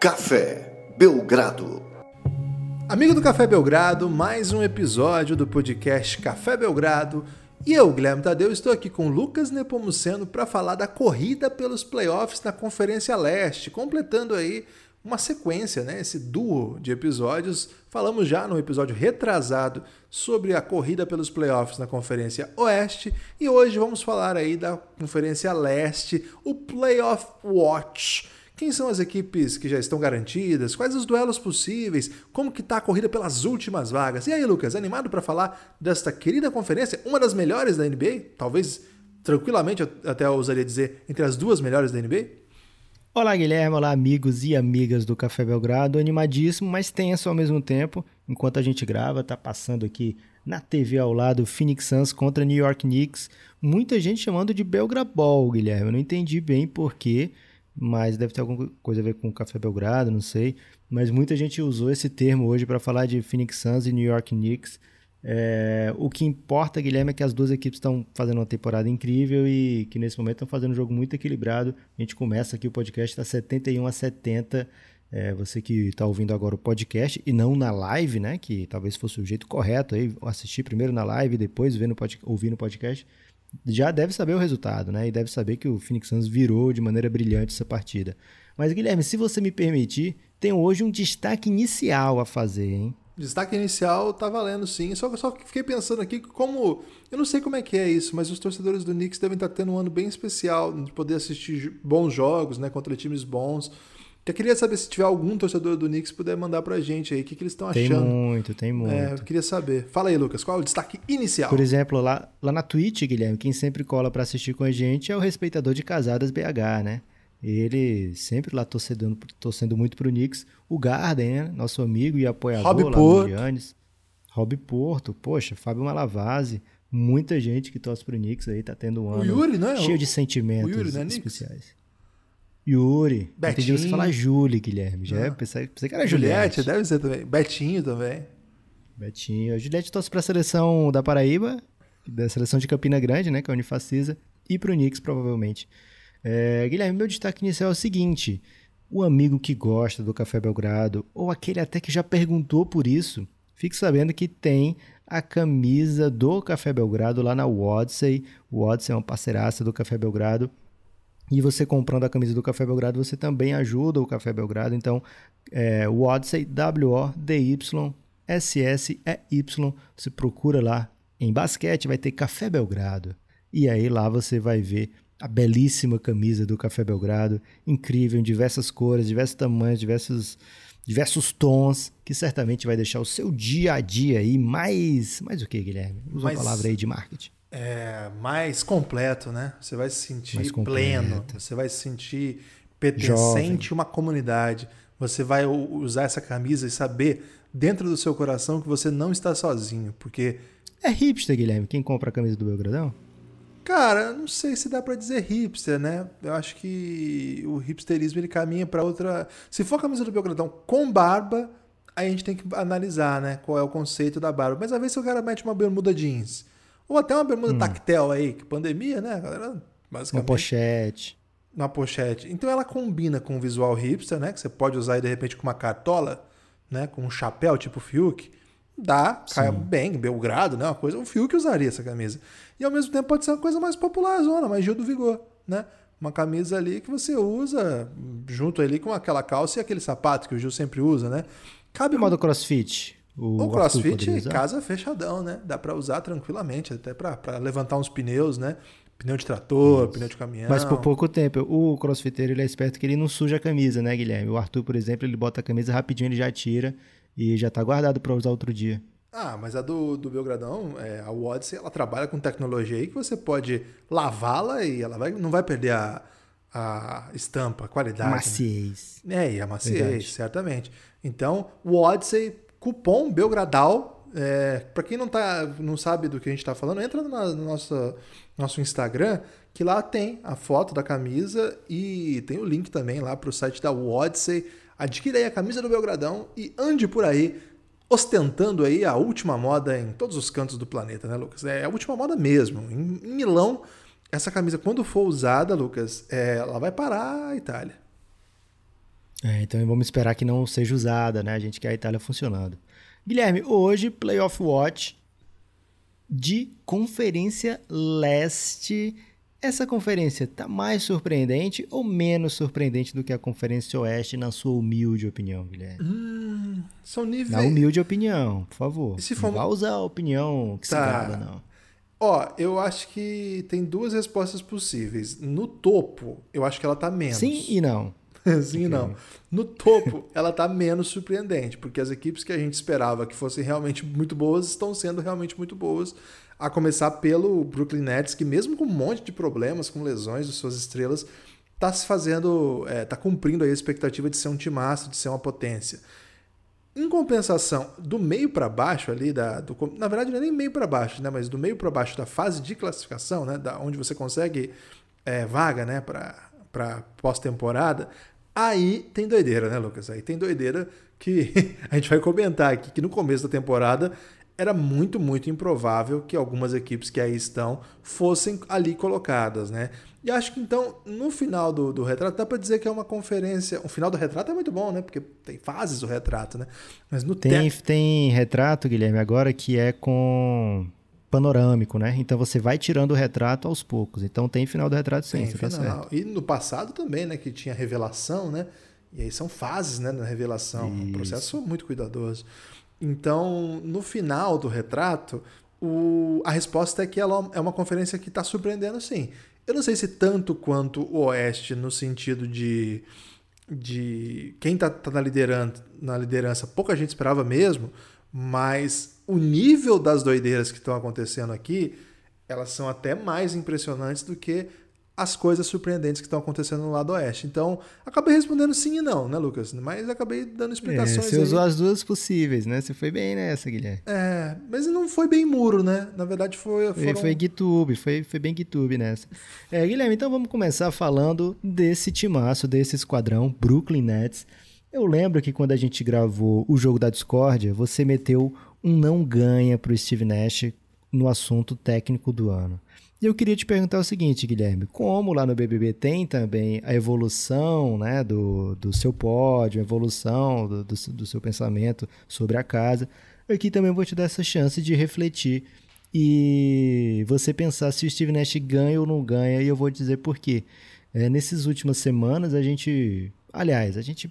Café Belgrado. Amigo do Café Belgrado, mais um episódio do podcast Café Belgrado. E eu, Guilherme Tadeu, estou aqui com Lucas Nepomuceno para falar da corrida pelos playoffs na Conferência Leste, completando aí uma sequência, né? Esse duo de episódios. Falamos já no episódio retrasado sobre a corrida pelos playoffs na Conferência Oeste e hoje vamos falar aí da Conferência Leste, o Playoff Watch quem são as equipes que já estão garantidas? Quais os duelos possíveis? Como que tá a corrida pelas últimas vagas? E aí, Lucas, animado para falar desta querida conferência, uma das melhores da NBA? Talvez tranquilamente até ousaria dizer entre as duas melhores da NBA? Olá, Guilherme. Olá, amigos e amigas do Café Belgrado. Animadíssimo, mas tenso ao mesmo tempo. Enquanto a gente grava, tá passando aqui na TV ao lado Phoenix Suns contra New York Knicks. Muita gente chamando de Belgrabol, Guilherme. Eu não entendi bem por quê mas deve ter alguma coisa a ver com o Café Belgrado, não sei. Mas muita gente usou esse termo hoje para falar de Phoenix Suns e New York Knicks. É, o que importa, Guilherme, é que as duas equipes estão fazendo uma temporada incrível e que nesse momento estão fazendo um jogo muito equilibrado. A gente começa aqui o podcast, está 71 a 70. É, você que está ouvindo agora o podcast e não na live, né? Que talvez fosse o jeito correto aí, assistir primeiro na live e depois ouvir no podcast já deve saber o resultado, né? E deve saber que o Phoenix Suns virou de maneira brilhante essa partida. Mas, Guilherme, se você me permitir, tenho hoje um destaque inicial a fazer, hein? Destaque inicial tá valendo sim. Só que só fiquei pensando aqui como. Eu não sei como é que é isso, mas os torcedores do Knicks devem estar tendo um ano bem especial de poder assistir bons jogos, né? Contra times bons. Eu queria saber se tiver algum torcedor do Knicks puder mandar pra gente aí, o que, que eles estão achando. Tem muito, tem muito. É, eu queria saber. Fala aí, Lucas, qual é o destaque inicial? Por exemplo, lá, lá na Twitch, Guilherme, quem sempre cola para assistir com a gente é o respeitador de casadas BH, né? Ele sempre lá torcendo, torcendo muito pro Knicks. O Garden, né? Nosso amigo e apoiador Rob lá Porto. no Giannis. Rob Porto, poxa, Fábio Malavase, muita gente que torce pro Knicks aí, tá tendo um ano Yuri, né? cheio de sentimentos Yuri, né, especiais. Yuri. Betinho. Entendi você falar Julie, Guilherme. Já é, pensei, pensei que era Juliette. Juliette. deve ser também. Betinho também. Betinho. A Juliette torce pra seleção da Paraíba, da seleção de Campina Grande, né? Que é a Unifacisa. E pro Knicks, provavelmente. É, Guilherme, meu destaque inicial é o seguinte. O amigo que gosta do Café Belgrado, ou aquele até que já perguntou por isso, fique sabendo que tem a camisa do Café Belgrado lá na Wodsey. O Wodsey é uma parceiraça do Café Belgrado. E você comprando a camisa do Café Belgrado, você também ajuda o Café Belgrado. Então, é, o Odyssey, W-O-D-Y-S-S-E-Y. Você procura lá em basquete, vai ter Café Belgrado. E aí lá você vai ver a belíssima camisa do Café Belgrado, incrível, em diversas cores, diversos tamanhos, diversos, diversos tons, que certamente vai deixar o seu dia a dia aí mais. Mais o que, Guilherme? Usa mais, a palavra aí de marketing é, mais completo, né? Você vai se sentir pleno, você vai se sentir pertencente a uma comunidade. Você vai usar essa camisa e saber dentro do seu coração que você não está sozinho, porque é hipster, Guilherme, quem compra a camisa do Belgradão? Cara, não sei se dá para dizer hipster, né? Eu acho que o hipsterismo ele caminha para outra. Se for a camisa do Belgradão com barba, aí a gente tem que analisar, né? Qual é o conceito da barba. Mas às vezes o cara mete uma bermuda jeans, ou até uma bermuda hum. tactel aí, que pandemia, né, galera? Basicamente. Uma pochete. Uma pochete. Então ela combina com o visual hipster, né? Que você pode usar aí de repente com uma cartola, né? Com um chapéu tipo Fiuk. Dá, Sim. cai bem, Belgrado, né? Uma coisa. O Fiuk usaria essa camisa. E ao mesmo tempo pode ser uma coisa mais popular, zona, mais Gil do Vigor, né? Uma camisa ali que você usa junto ali com aquela calça e aquele sapato que o Gil sempre usa, né? Cabe modo crossfit. O, o CrossFit casa fechadão, né? Dá para usar tranquilamente, até para levantar uns pneus, né? Pneu de trator, Isso. pneu de caminhão. Mas por pouco tempo. O crossfiteiro ele é esperto que ele não suja a camisa, né, Guilherme? O Arthur, por exemplo, ele bota a camisa rapidinho, ele já tira e já tá guardado para usar outro dia. Ah, mas a do, do Belgradão, é, a Odyssey, ela trabalha com tecnologia aí que você pode lavá-la e ela vai, não vai perder a, a estampa, a qualidade. A maciez. Né? É, e a maciez, Verdade. certamente. Então, o Odyssey Cupom Belgradal. É, para quem não, tá, não sabe do que a gente está falando, entra no nosso, nosso Instagram, que lá tem a foto da camisa e tem o link também lá para o site da Odyssey. Adquira aí a camisa do Belgradão e ande por aí ostentando aí a última moda em todos os cantos do planeta, né, Lucas? É a última moda mesmo. Em, em Milão, essa camisa, quando for usada, Lucas, é, ela vai parar a Itália. É, então vamos esperar que não seja usada, né? A gente quer a Itália funcionando. Guilherme, hoje, Playoff Watch de Conferência Leste. Essa conferência está mais surpreendente ou menos surpreendente do que a Conferência Oeste, na sua humilde opinião, Guilherme? Hum, são níveis. Na humilde opinião, por favor. E se for... Não usar a opinião que tá. se grava, não. Ó, eu acho que tem duas respostas possíveis. No topo, eu acho que ela tá menos. Sim e não. Sim e não. No topo, ela tá menos surpreendente, porque as equipes que a gente esperava que fossem realmente muito boas estão sendo realmente muito boas. A começar pelo Brooklyn Nets, que mesmo com um monte de problemas, com lesões de suas estrelas, tá se fazendo, é, tá cumprindo a expectativa de ser um timaço, de ser uma potência. Em compensação, do meio para baixo ali, da, do, na verdade não é nem meio para baixo, né, mas do meio para baixo da fase de classificação, né, da, onde você consegue é, vaga né, para pós-temporada, aí tem doideira, né, Lucas? Aí tem doideira que a gente vai comentar aqui, que no começo da temporada era muito, muito improvável que algumas equipes que aí estão fossem ali colocadas, né? E acho que então, no final do, do retrato, dá para dizer que é uma conferência. O final do retrato é muito bom, né? Porque tem fases do retrato, né? Mas no tem, te... tem retrato, Guilherme, agora que é com panorâmico, né? Então você vai tirando o retrato aos poucos. Então tem final do retrato sim, tem tá final. Tá e no passado também, né? Que tinha revelação, né? E aí são fases, né? Na revelação. Isso. Um processo muito cuidadoso. Então, no final do retrato, o, a resposta é que ela é uma conferência que está surpreendendo sim. Eu não sei se tanto quanto o Oeste, no sentido de, de quem está tá na, liderança, na liderança, pouca gente esperava mesmo, mas o nível das doideiras que estão acontecendo aqui, elas são até mais impressionantes do que as coisas surpreendentes que estão acontecendo no lado oeste. Então, acabei respondendo sim e não, né, Lucas? Mas acabei dando explicações. É, você aí. usou as duas possíveis, né? Você foi bem nessa, Guilherme. É, mas não foi bem muro, né? Na verdade, foi. Foram... Foi, GitHub, foi, foi bem GitHub nessa. É, Guilherme, então vamos começar falando desse timaço, desse esquadrão, Brooklyn Nets. Eu lembro que quando a gente gravou o jogo da Discord, você meteu um não ganha para o Steve Nash no assunto técnico do ano. E eu queria te perguntar o seguinte, Guilherme: como lá no BBB tem também a evolução né, do, do seu pódio, a evolução do, do, do seu pensamento sobre a casa, aqui também vou te dar essa chance de refletir e você pensar se o Steve Nash ganha ou não ganha, e eu vou dizer por quê. É, nessas últimas semanas, a gente. Aliás, a gente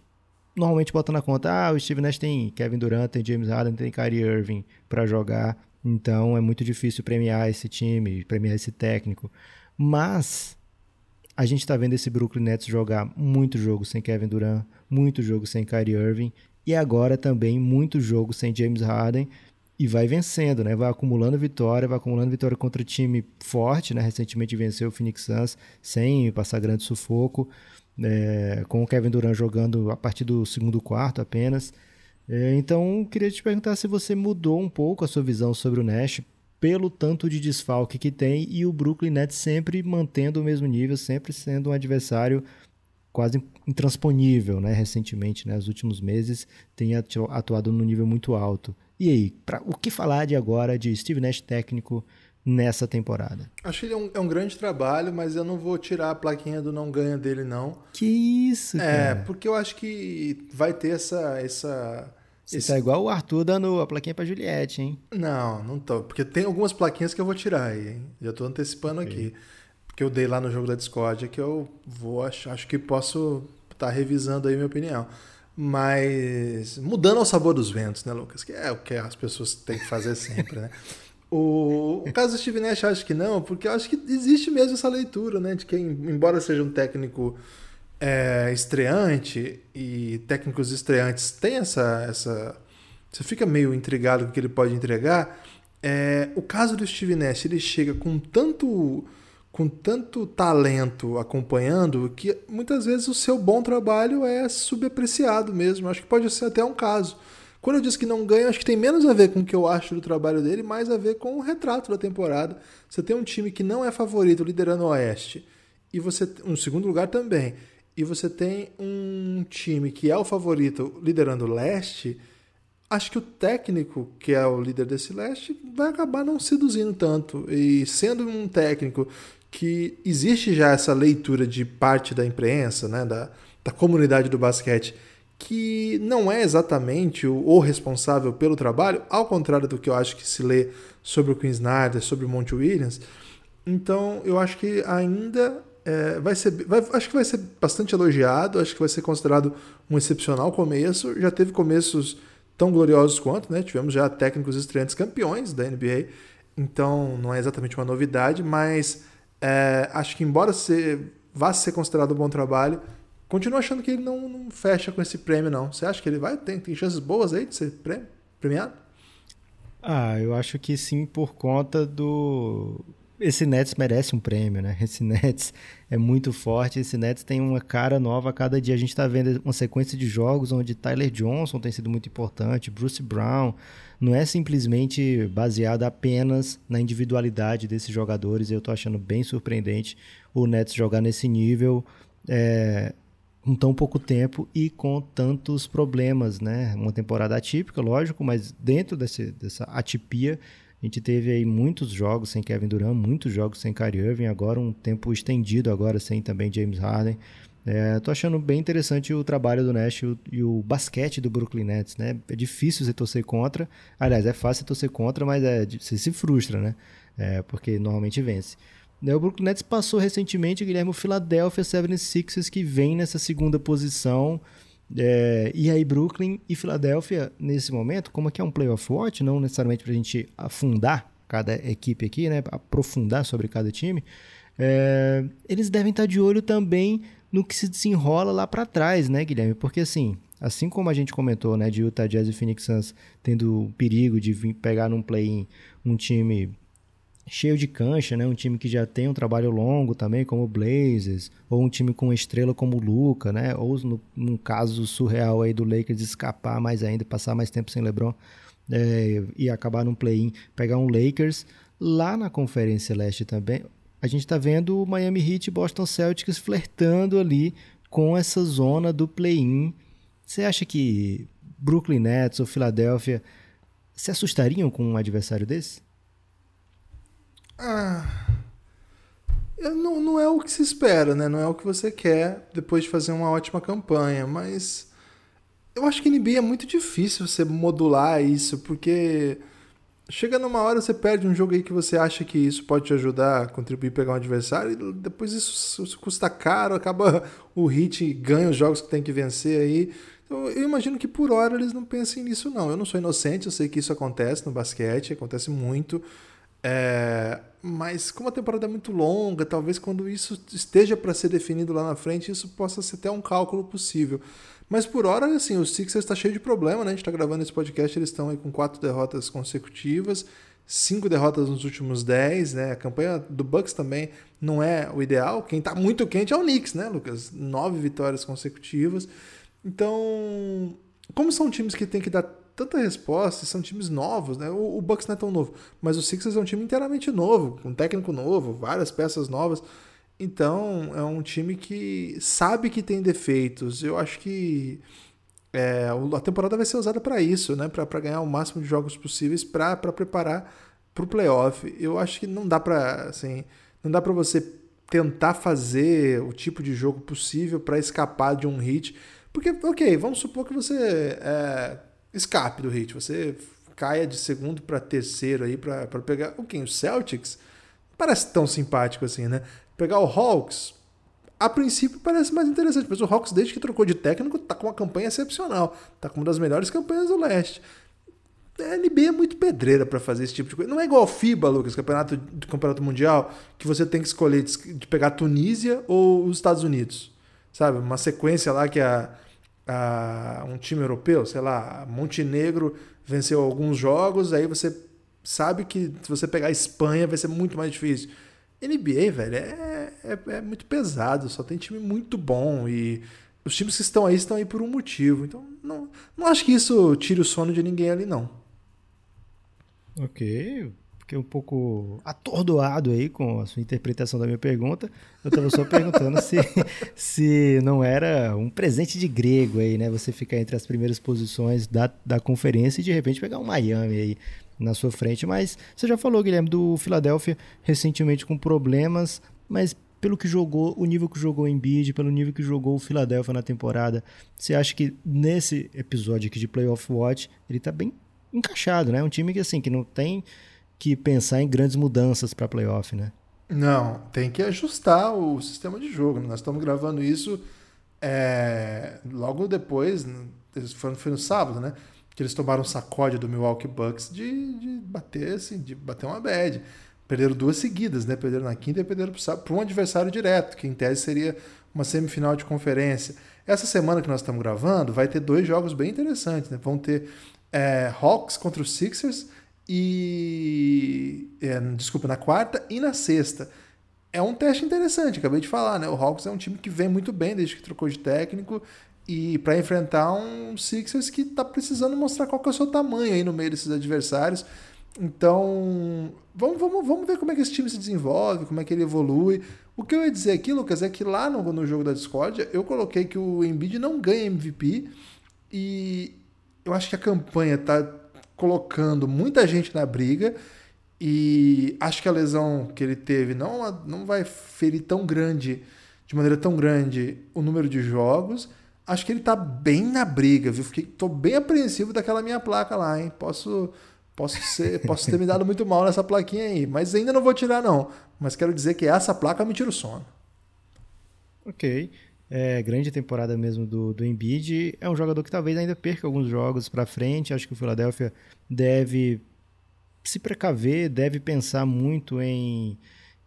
normalmente bota na conta: ah, o Steve Nash tem Kevin Durant, tem James Harden, tem Kyrie Irving para jogar. Então é muito difícil premiar esse time, premiar esse técnico. Mas a gente está vendo esse Brooklyn Nets jogar muito jogo sem Kevin Durant, muito jogo sem Kyrie Irving e agora também muito jogo sem James Harden e vai vencendo, né? Vai acumulando vitória, vai acumulando vitória contra time forte, né? Recentemente venceu o Phoenix Suns sem passar grande sufoco, é, com o Kevin Durant jogando a partir do segundo quarto apenas. É, então, queria te perguntar se você mudou um pouco a sua visão sobre o Nash pelo tanto de desfalque que tem e o Brooklyn Nets sempre mantendo o mesmo nível, sempre sendo um adversário quase intransponível, né? Recentemente, né? Nos últimos meses, tem atuado no nível muito alto. E aí, pra, o que falar de agora de Steve Nash técnico nessa temporada? Acho que ele é um, é um, grande trabalho, mas eu não vou tirar a plaquinha do não ganha dele, não. Que isso, é, cara. É, porque eu acho que vai ter essa, essa você Esse... tá igual o Arthur dando a plaquinha pra Juliette, hein? Não, não tô. Porque tem algumas plaquinhas que eu vou tirar aí, hein? Já tô antecipando okay. aqui. Porque eu dei lá no jogo da Discord que eu vou acho, acho que posso estar tá revisando aí minha opinião. Mas mudando ao sabor dos ventos, né, Lucas? Que é o que as pessoas têm que fazer sempre, né? O, caso do Steve Nash, acho que não, porque eu acho que existe mesmo essa leitura, né? De que, embora seja um técnico é, estreante e técnicos estreantes têm essa, essa. Você fica meio intrigado com o que ele pode entregar. É, o caso do Steve Nash, ele chega com tanto com tanto talento acompanhando que muitas vezes o seu bom trabalho é subapreciado mesmo. Acho que pode ser até um caso. Quando eu disse que não ganha, acho que tem menos a ver com o que eu acho do trabalho dele, mais a ver com o retrato da temporada. Você tem um time que não é favorito liderando o Oeste, e você um segundo lugar também, e você tem um time que é o favorito liderando o leste, acho que o técnico, que é o líder desse leste, vai acabar não seduzindo tanto. E sendo um técnico que existe já essa leitura de parte da imprensa, né, da, da comunidade do basquete, que não é exatamente o, o, responsável pelo trabalho, ao contrário do que eu acho que se lê sobre o Queen Snyder, sobre o Monte Williams. Então eu acho que ainda é, vai ser, vai, acho que vai ser bastante elogiado, acho que vai ser considerado um excepcional começo. Já teve começos tão gloriosos quanto, né? Tivemos já técnicos estreantes campeões da NBA, então não é exatamente uma novidade, mas é, acho que embora ser, vá ser considerado um bom trabalho, continuo achando que ele não, não, fecha com esse prêmio, não. Você acha que ele vai? Tem, tem chances boas aí de ser premiado? Ah, eu acho que sim, por conta do. Esse Nets merece um prêmio, né? Esse Nets é muito forte. Esse Nets tem uma cara nova a cada dia. A gente está vendo uma sequência de jogos onde Tyler Johnson tem sido muito importante, Bruce Brown. Não é simplesmente baseado apenas na individualidade desses jogadores. Eu estou achando bem surpreendente o Nets jogar nesse nível. É, com tão pouco tempo e com tantos problemas, né? Uma temporada atípica, lógico, mas dentro desse, dessa atipia, a gente teve aí muitos jogos sem Kevin Durant, muitos jogos sem Kyrie Irving, agora um tempo estendido agora sem também James Harden. É, tô achando bem interessante o trabalho do Nash e o, e o, basquete do Brooklyn Nets, né? É difícil você torcer contra. Aliás, é fácil torcer contra, mas é, você se frustra, né? É, porque normalmente vence. Né, o Brooklyn Nets passou recentemente, Guilherme, o Philadelphia 76ers, que vem nessa segunda posição. É, e aí, Brooklyn e Filadélfia, nesse momento, como aqui é um playoff watch, não necessariamente para a gente afundar cada equipe aqui, né, aprofundar sobre cada time, é, eles devem estar de olho também no que se desenrola lá para trás, né, Guilherme? Porque assim, assim como a gente comentou, né, de Utah Jazz e Phoenix Suns tendo o perigo de vir pegar num play-in um time cheio de cancha, né? Um time que já tem um trabalho longo também, como o Blazers, ou um time com estrela como o Luca, né? Ou no, num caso surreal aí do Lakers escapar mais ainda, passar mais tempo sem LeBron é, e acabar num play-in, pegar um Lakers lá na Conferência Leste também. A gente está vendo o Miami Heat e Boston Celtics flertando ali com essa zona do play-in. Você acha que Brooklyn Nets ou Filadélfia se assustariam com um adversário desse? Ah. Não, não é o que se espera, né? Não é o que você quer depois de fazer uma ótima campanha, mas eu acho que NBA é muito difícil você modular isso, porque chega numa hora você perde um jogo aí que você acha que isso pode te ajudar a contribuir pegar um adversário, e depois isso, isso custa caro, acaba o hit ganha os jogos que tem que vencer aí. Então, eu imagino que por hora eles não pensem nisso, não. Eu não sou inocente, eu sei que isso acontece no basquete, acontece muito. É, mas como a temporada é muito longa, talvez quando isso esteja para ser definido lá na frente, isso possa ser até um cálculo possível. Mas por hora, assim, o Sixers está cheio de problema, né? A gente está gravando esse podcast, eles estão aí com quatro derrotas consecutivas, cinco derrotas nos últimos dez, né? A campanha do Bucks também não é o ideal. Quem está muito quente é o Knicks, né, Lucas? Nove vitórias consecutivas. Então, como são times que tem que dar tanta resposta, são times novos, né? O, o, Bucks não é tão novo, mas o Sixers é um time inteiramente novo, com um técnico novo, várias peças novas. Então, é um time que sabe que tem defeitos. Eu acho que é, a temporada vai ser usada para isso, né? Para ganhar o máximo de jogos possíveis para preparar para o playoff. Eu acho que não dá para assim, não dá para você tentar fazer o tipo de jogo possível para escapar de um hit. Porque, ok, vamos supor que você é, escape do hit. Você caia de segundo para terceiro aí para pegar o quem? O Celtics? Parece tão simpático assim, né? Pegar o Hawks, a princípio parece mais interessante, mas o Hawks, desde que trocou de técnico, tá com uma campanha excepcional. Tá com uma das melhores campanhas do leste. A NBA é muito pedreira para fazer esse tipo de coisa. Não é igual ao FIBA, Lucas, campeonato do campeonato mundial, que você tem que escolher de pegar Tunísia ou os Estados Unidos. Sabe? Uma sequência lá que a um time europeu, sei lá, Montenegro venceu alguns jogos, aí você sabe que se você pegar a Espanha vai ser muito mais difícil. NBA, velho, é, é, é, muito pesado, só tem time muito bom e os times que estão aí estão aí por um motivo. Então, não, não acho que isso tire o sono de ninguém ali, não. Ok, fiquei um pouco atordoado aí com a sua interpretação da minha pergunta. Eu estava só perguntando se, se não era um presente de grego aí, né? Você ficar entre as primeiras posições da, da conferência e de repente pegar um Miami aí na sua frente. Mas você já falou, Guilherme, do Philadelphia recentemente com problemas, mas pelo que jogou, o nível que jogou o Embiid, pelo nível que jogou o Philadelphia na temporada, você acha que nesse episódio aqui de Playoff Watch, ele tá bem encaixado, né? Um time que assim, que não tem que pensar em grandes mudanças para playoff, né? Não, tem que ajustar o sistema de jogo. Nós estamos gravando isso é, logo depois, foi, foi no sábado, né? Que eles tomaram sacode do Milwaukee Bucks de, de bater assim, de bater uma bad. Perderam duas seguidas, né? Perderam na quinta e perderam para um adversário direto, que em tese seria uma semifinal de conferência. Essa semana que nós estamos gravando, vai ter dois jogos bem interessantes, né? Vão ter é, Hawks contra os Sixers e. É, desculpa, na quarta e na sexta. É um teste interessante, acabei de falar, né? O Hawks é um time que vem muito bem desde que trocou de técnico e para enfrentar um Sixers que está precisando mostrar qual que é o seu tamanho aí no meio desses adversários. Então, vamos, vamos, vamos ver como é que esse time se desenvolve, como é que ele evolui. O que eu ia dizer aqui, Lucas, é que lá no, no jogo da Discord eu coloquei que o Embiid não ganha MVP e eu acho que a campanha está colocando muita gente na briga e acho que a lesão que ele teve não, não vai ferir tão grande, de maneira tão grande, o número de jogos. Acho que ele está bem na briga, viu? Fiquei, tô bem apreensivo daquela minha placa lá, hein? Posso Posso, ser, posso ter me dado muito mal nessa plaquinha aí, mas ainda não vou tirar, não. Mas quero dizer que essa placa me tira o sono. Ok. É, grande temporada mesmo do, do Embiid. É um jogador que talvez ainda perca alguns jogos para frente. Acho que o Philadelphia deve se precaver, deve pensar muito em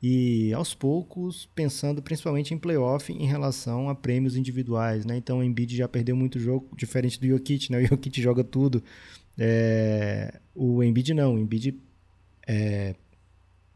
e aos poucos pensando principalmente em playoff em relação a prêmios individuais, né? Então o Embiid já perdeu muito jogo, diferente do Jokic, né? O Jokic joga tudo. É, o Embiid não, o Embiid é,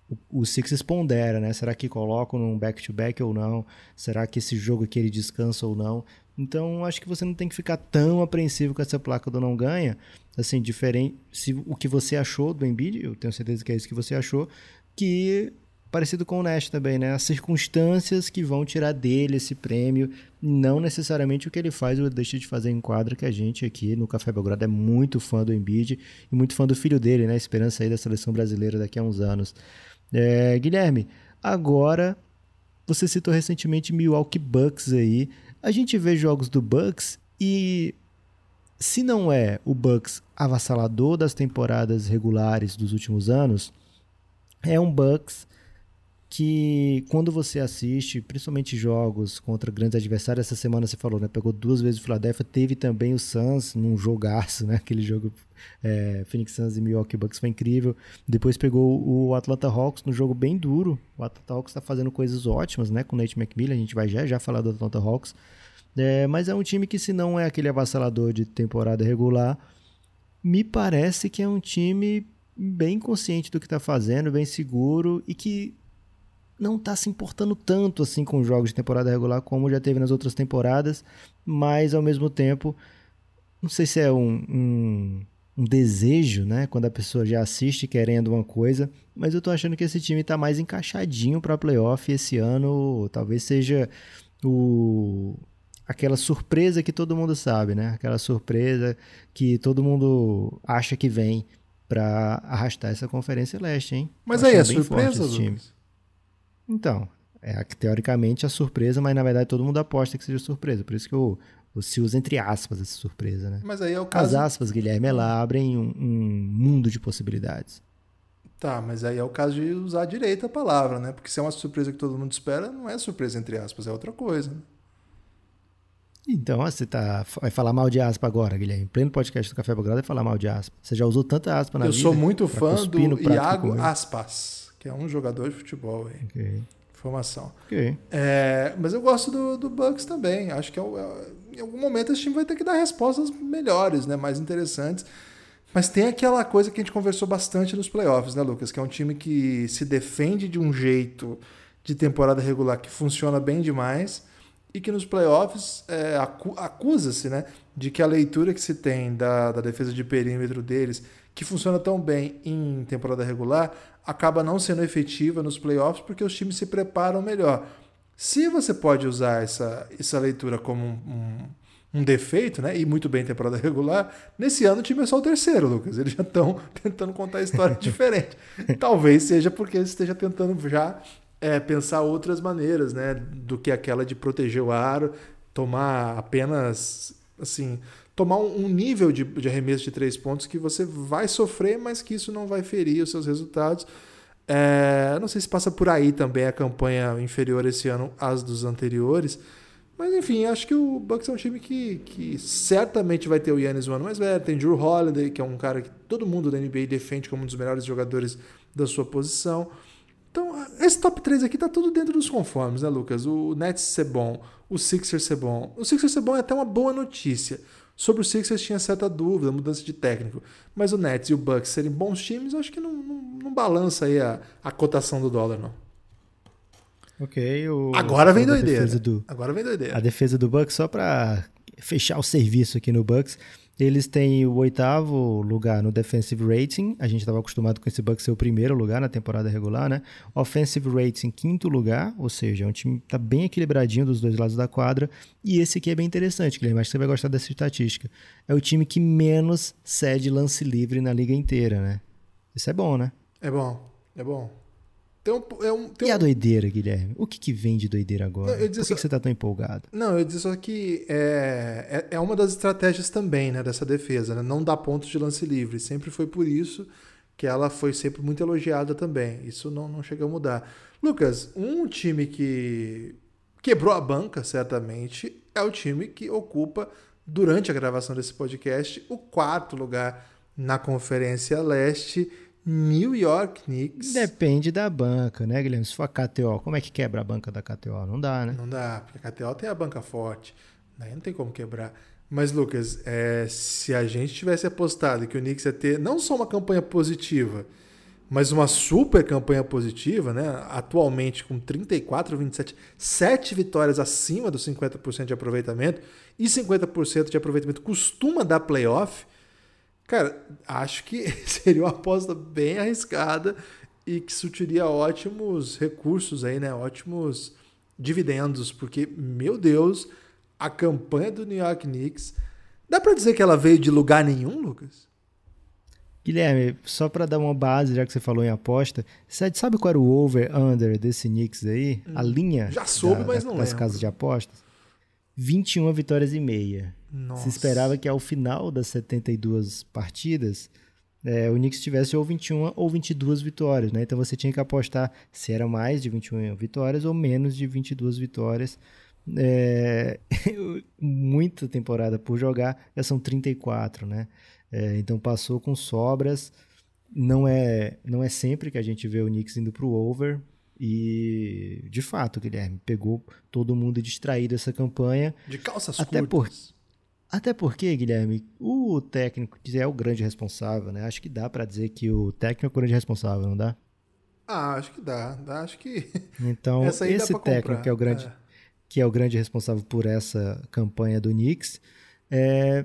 o, o Sixers pondera, né? Será que colocam num back-to-back -back ou não? Será que esse jogo aqui ele descansa ou não? Então, acho que você não tem que ficar tão apreensivo com essa placa do não ganha. Assim, diferente. Se o que você achou do Embiid, eu tenho certeza que é isso que você achou, que parecido com o Nash também, né? As circunstâncias que vão tirar dele esse prêmio, não necessariamente o que ele faz ou deixa de fazer em quadra, que a gente aqui no Café Belgrado é muito fã do Embiid e muito fã do filho dele, né? Esperança aí da seleção brasileira daqui a uns anos. É, Guilherme, agora você citou recentemente Milwaukee Bucks aí. A gente vê jogos do Bucks e se não é o Bucks avassalador das temporadas regulares dos últimos anos, é um Bucks que quando você assiste, principalmente jogos contra grandes adversários, essa semana você falou, né? Pegou duas vezes o Philadelphia, teve também o Suns num jogaço, né? Aquele jogo é, Phoenix Suns e Milwaukee Bucks foi incrível. Depois pegou o Atlanta Hawks no jogo bem duro. O Atlanta Hawks está fazendo coisas ótimas, né? Com o Nate McMillan, a gente vai já já falar do Atlanta Hawks. É, mas é um time que se não é aquele avassalador de temporada regular, me parece que é um time bem consciente do que está fazendo, bem seguro e que não está se importando tanto assim com jogos de temporada regular como já teve nas outras temporadas, mas ao mesmo tempo, não sei se é um, um, um desejo, né? Quando a pessoa já assiste querendo uma coisa, mas eu tô achando que esse time está mais encaixadinho para playoff esse ano, talvez seja o aquela surpresa que todo mundo sabe, né? Aquela surpresa que todo mundo acha que vem para arrastar essa conferência leste, hein? Mas aí é surpresa, time. Então, é teoricamente a surpresa, mas na verdade todo mundo aposta que seja surpresa. Por isso que eu, eu se usa entre aspas essa surpresa, né? Mas aí é o caso. As aspas, Guilherme, ela abrem um, um mundo de possibilidades. Tá, mas aí é o caso de usar direito a palavra, né? Porque se é uma surpresa que todo mundo espera, não é surpresa entre aspas, é outra coisa. Né? Então, você tá, vai falar mal de aspa agora, Guilherme. Em pleno podcast do Café Belgrado, vai falar mal de aspa. Você já usou tanta aspa na eu vida. Eu sou muito fã do Iago Aspas que é um jogador de futebol aí. Okay. Informação. Okay. É, mas eu gosto do, do Bucks também. Acho que é, é, em algum momento esse time vai ter que dar respostas melhores, né? mais interessantes. Mas tem aquela coisa que a gente conversou bastante nos playoffs, né, Lucas? Que é um time que se defende de um jeito de temporada regular que funciona bem demais e que nos playoffs é, acusa-se né, de que a leitura que se tem da, da defesa de perímetro deles, que funciona tão bem em temporada regular, acaba não sendo efetiva nos playoffs porque os times se preparam melhor. Se você pode usar essa, essa leitura como um, um, um defeito, né, e muito bem em temporada regular, nesse ano o time é só o terceiro, Lucas. Eles já estão tentando contar história diferente. Talvez seja porque eles estejam tentando já é, pensar outras maneiras, né? Do que aquela de proteger o aro, tomar apenas, assim, tomar um nível de, de arremesso de três pontos que você vai sofrer, mas que isso não vai ferir os seus resultados. É, não sei se passa por aí também a campanha inferior esse ano às dos anteriores. Mas enfim, acho que o Bucks é um time que, que certamente vai ter o Yannis um ano mais velho. Tem Drew Holiday, que é um cara que todo mundo da NBA defende como um dos melhores jogadores da sua posição. Então, esse top 3 aqui tá tudo dentro dos conformes, né, Lucas? O Nets ser bom, o Sixers ser bom. O Sixers ser bom é até uma boa notícia. Sobre o Sixers tinha certa dúvida, mudança de técnico. Mas o Nets e o Bucks serem bons times, acho que não, não, não balança aí a, a cotação do dólar, não. Ok. O, Agora vem doideira. Do, Agora vem doideira. A defesa do Bucks, só para fechar o serviço aqui no Bucks, eles têm o oitavo lugar no defensive rating. A gente estava acostumado com esse Bucks ser o primeiro lugar na temporada regular, né? Offensive rating, quinto lugar, ou seja, é um time tá bem equilibradinho dos dois lados da quadra. E esse aqui é bem interessante, Guilherme, acho que você vai gostar dessa estatística. É o time que menos cede lance livre na liga inteira, né? Isso é bom, né? É bom, é bom. Um, é um, tem e a doideira, Guilherme? O que, que vem de doideira agora? Não, Por que, só... que, você está tão empolgado? Não, eu disse só que é, é, é, uma das estratégias também né, dessa defesa, né? não dar pontos de lance livre. Sempre foi por isso que ela foi sempre muito elogiada também. Isso não, não chega a mudar. Lucas, um time que quebrou a banca, certamente, é o time que ocupa, durante a gravação desse podcast, o quarto lugar na Conferência Leste New York Knicks. Depende da banca, né, Guilherme? Se for a KTO, como é que quebra a banca da KTO? Não dá, né? Não dá, porque a KTO tem a banca forte. Daí não tem como quebrar. Mas, Lucas, é, se a gente tivesse apostado que o Knicks ia ter não só uma campanha positiva, mas uma super campanha positiva, né? Atualmente com 34, 27, 7 vitórias acima dos 50% de aproveitamento e 50% de aproveitamento costuma dar playoff Cara, acho que seria uma aposta bem arriscada e que surtiria ótimos recursos aí, né? Ótimos dividendos, porque, meu Deus, a campanha do New York Knicks. Dá para dizer que ela veio de lugar nenhum, Lucas? Guilherme, só para dar uma base, já que você falou em aposta, você sabe qual era o over-under desse Knicks aí? Hum, a linha já soube, da, mas não das casas de apostas? 21 vitórias e meia. Nossa. Se esperava que ao final das 72 partidas, é, o Knicks tivesse ou 21 ou 22 vitórias, né? Então você tinha que apostar se era mais de 21 vitórias ou menos de 22 vitórias. É, muita temporada por jogar, já são 34, né? É, então passou com sobras. Não é, não é sempre que a gente vê o Knicks indo para o over. E, de fato, Guilherme, pegou todo mundo distraído essa campanha. De calças até curtas. Por, até porque, Guilherme, o técnico é o grande responsável, né? Acho que dá para dizer que o técnico é o grande responsável, não dá? Ah, acho que dá. Acho que. Então, esse técnico que é o grande, é. que é o grande responsável por essa campanha do Knicks, é...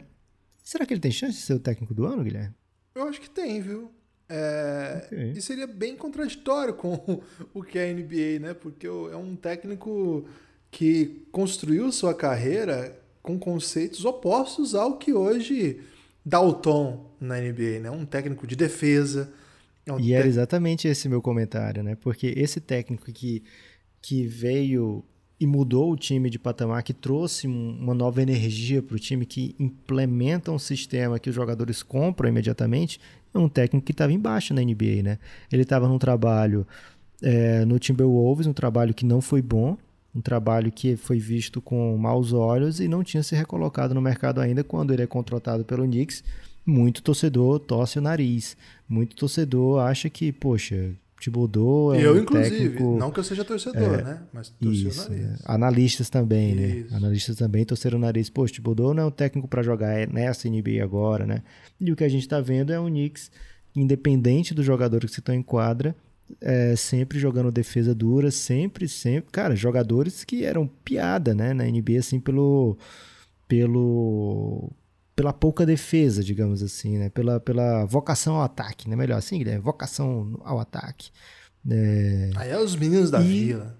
será que ele tem chance de ser o técnico do ano, Guilherme? Eu acho que tem, viu? É... Okay. E seria bem contraditório com o que é a NBA, né? Porque é um técnico que construiu sua carreira com conceitos opostos ao que hoje dá o tom na NBA, né? Um técnico de defesa. É um e era exatamente esse meu comentário, né? Porque esse técnico que, que veio e mudou o time de patamar, que trouxe uma nova energia para o time, que implementa um sistema que os jogadores compram imediatamente, é um técnico que estava embaixo na NBA, né? Ele estava num trabalho é, no Timberwolves, um trabalho que não foi bom, um trabalho que foi visto com maus olhos e não tinha se recolocado no mercado ainda quando ele é contratado pelo Knicks. Muito torcedor torce o nariz, muito torcedor acha que, poxa, Thibodeau é eu, um inclusive, técnico... não que eu seja torcedor, é, né? Mas torci isso, o nariz. É. Analistas também, né? isso. né? Analistas também torceram o nariz. Poxa, Thibodeau não é um técnico para jogar nessa NBA agora, né? E o que a gente está vendo é o Knicks, independente do jogador que se estão em quadra, é, sempre jogando defesa dura, sempre, sempre. Cara, jogadores que eram piada, né, na NBA, assim, pelo. pelo pela pouca defesa, digamos assim, né? Pela, pela vocação ao ataque, né? Melhor assim, Guilherme, vocação ao ataque. É... Aí é os meninos da e, vila.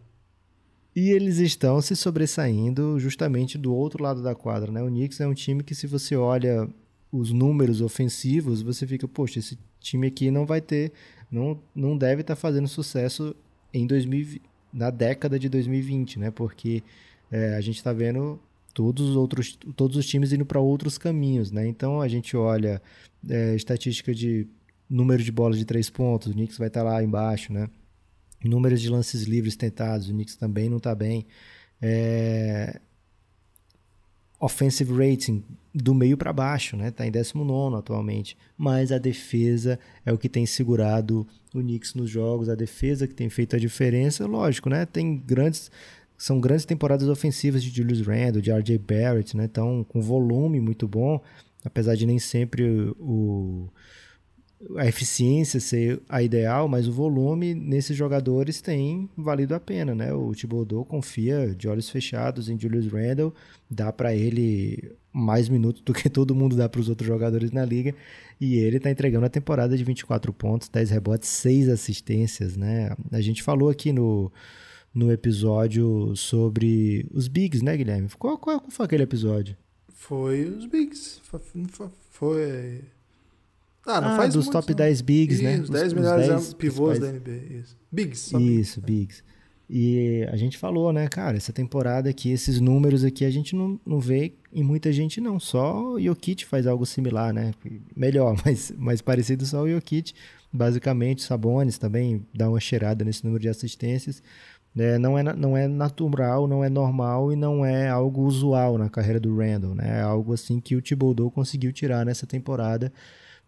E eles estão se sobressaindo justamente do outro lado da quadra, né? O Knicks é um time que se você olha os números ofensivos, você fica, poxa, esse time aqui não vai ter não, não deve estar tá fazendo sucesso em 2020. na década de 2020, né? Porque é, a gente está vendo todos os outros todos os times indo para outros caminhos, né? Então a gente olha é, estatística de número de bolas de três pontos, o Knicks vai estar tá lá embaixo, né? Números de lances livres tentados, o Knicks também não está bem. É... Offensive rating do meio para baixo, né? Tá em 19 atualmente. Mas a defesa é o que tem segurado o Knicks nos jogos, a defesa que tem feito a diferença, lógico, né? Tem grandes são grandes temporadas ofensivas de Julius Randle, de RJ Barrett, né? Então, com volume muito bom, apesar de nem sempre o, a eficiência ser a ideal, mas o volume nesses jogadores tem valido a pena, né? O Thibodeau confia de olhos fechados em Julius Randle, dá para ele mais minutos do que todo mundo dá para os outros jogadores na liga, e ele está entregando a temporada de 24 pontos, 10 rebotes, 6 assistências, né? A gente falou aqui no no episódio sobre os Bigs, né, Guilherme? Qual, qual, qual foi aquele episódio? Foi os Bigs. Foi. foi... Ah, não ah, faz dos muito, top 10 Bigs, isso, né? Os 10 melhores 10 pivôs da NBA. Isso. Bigs. Isso, bigs. E a gente falou, né, cara, essa temporada aqui, esses números aqui, a gente não, não vê em muita gente, não. Só o Jokic faz algo similar, né? Melhor, mas mais parecido só o Jokic. Basicamente, o Sabonis também dá uma cheirada nesse número de assistências. É, não, é, não é natural, não é normal e não é algo usual na carreira do Randall, né? É algo assim que o Thibodeau conseguiu tirar nessa temporada.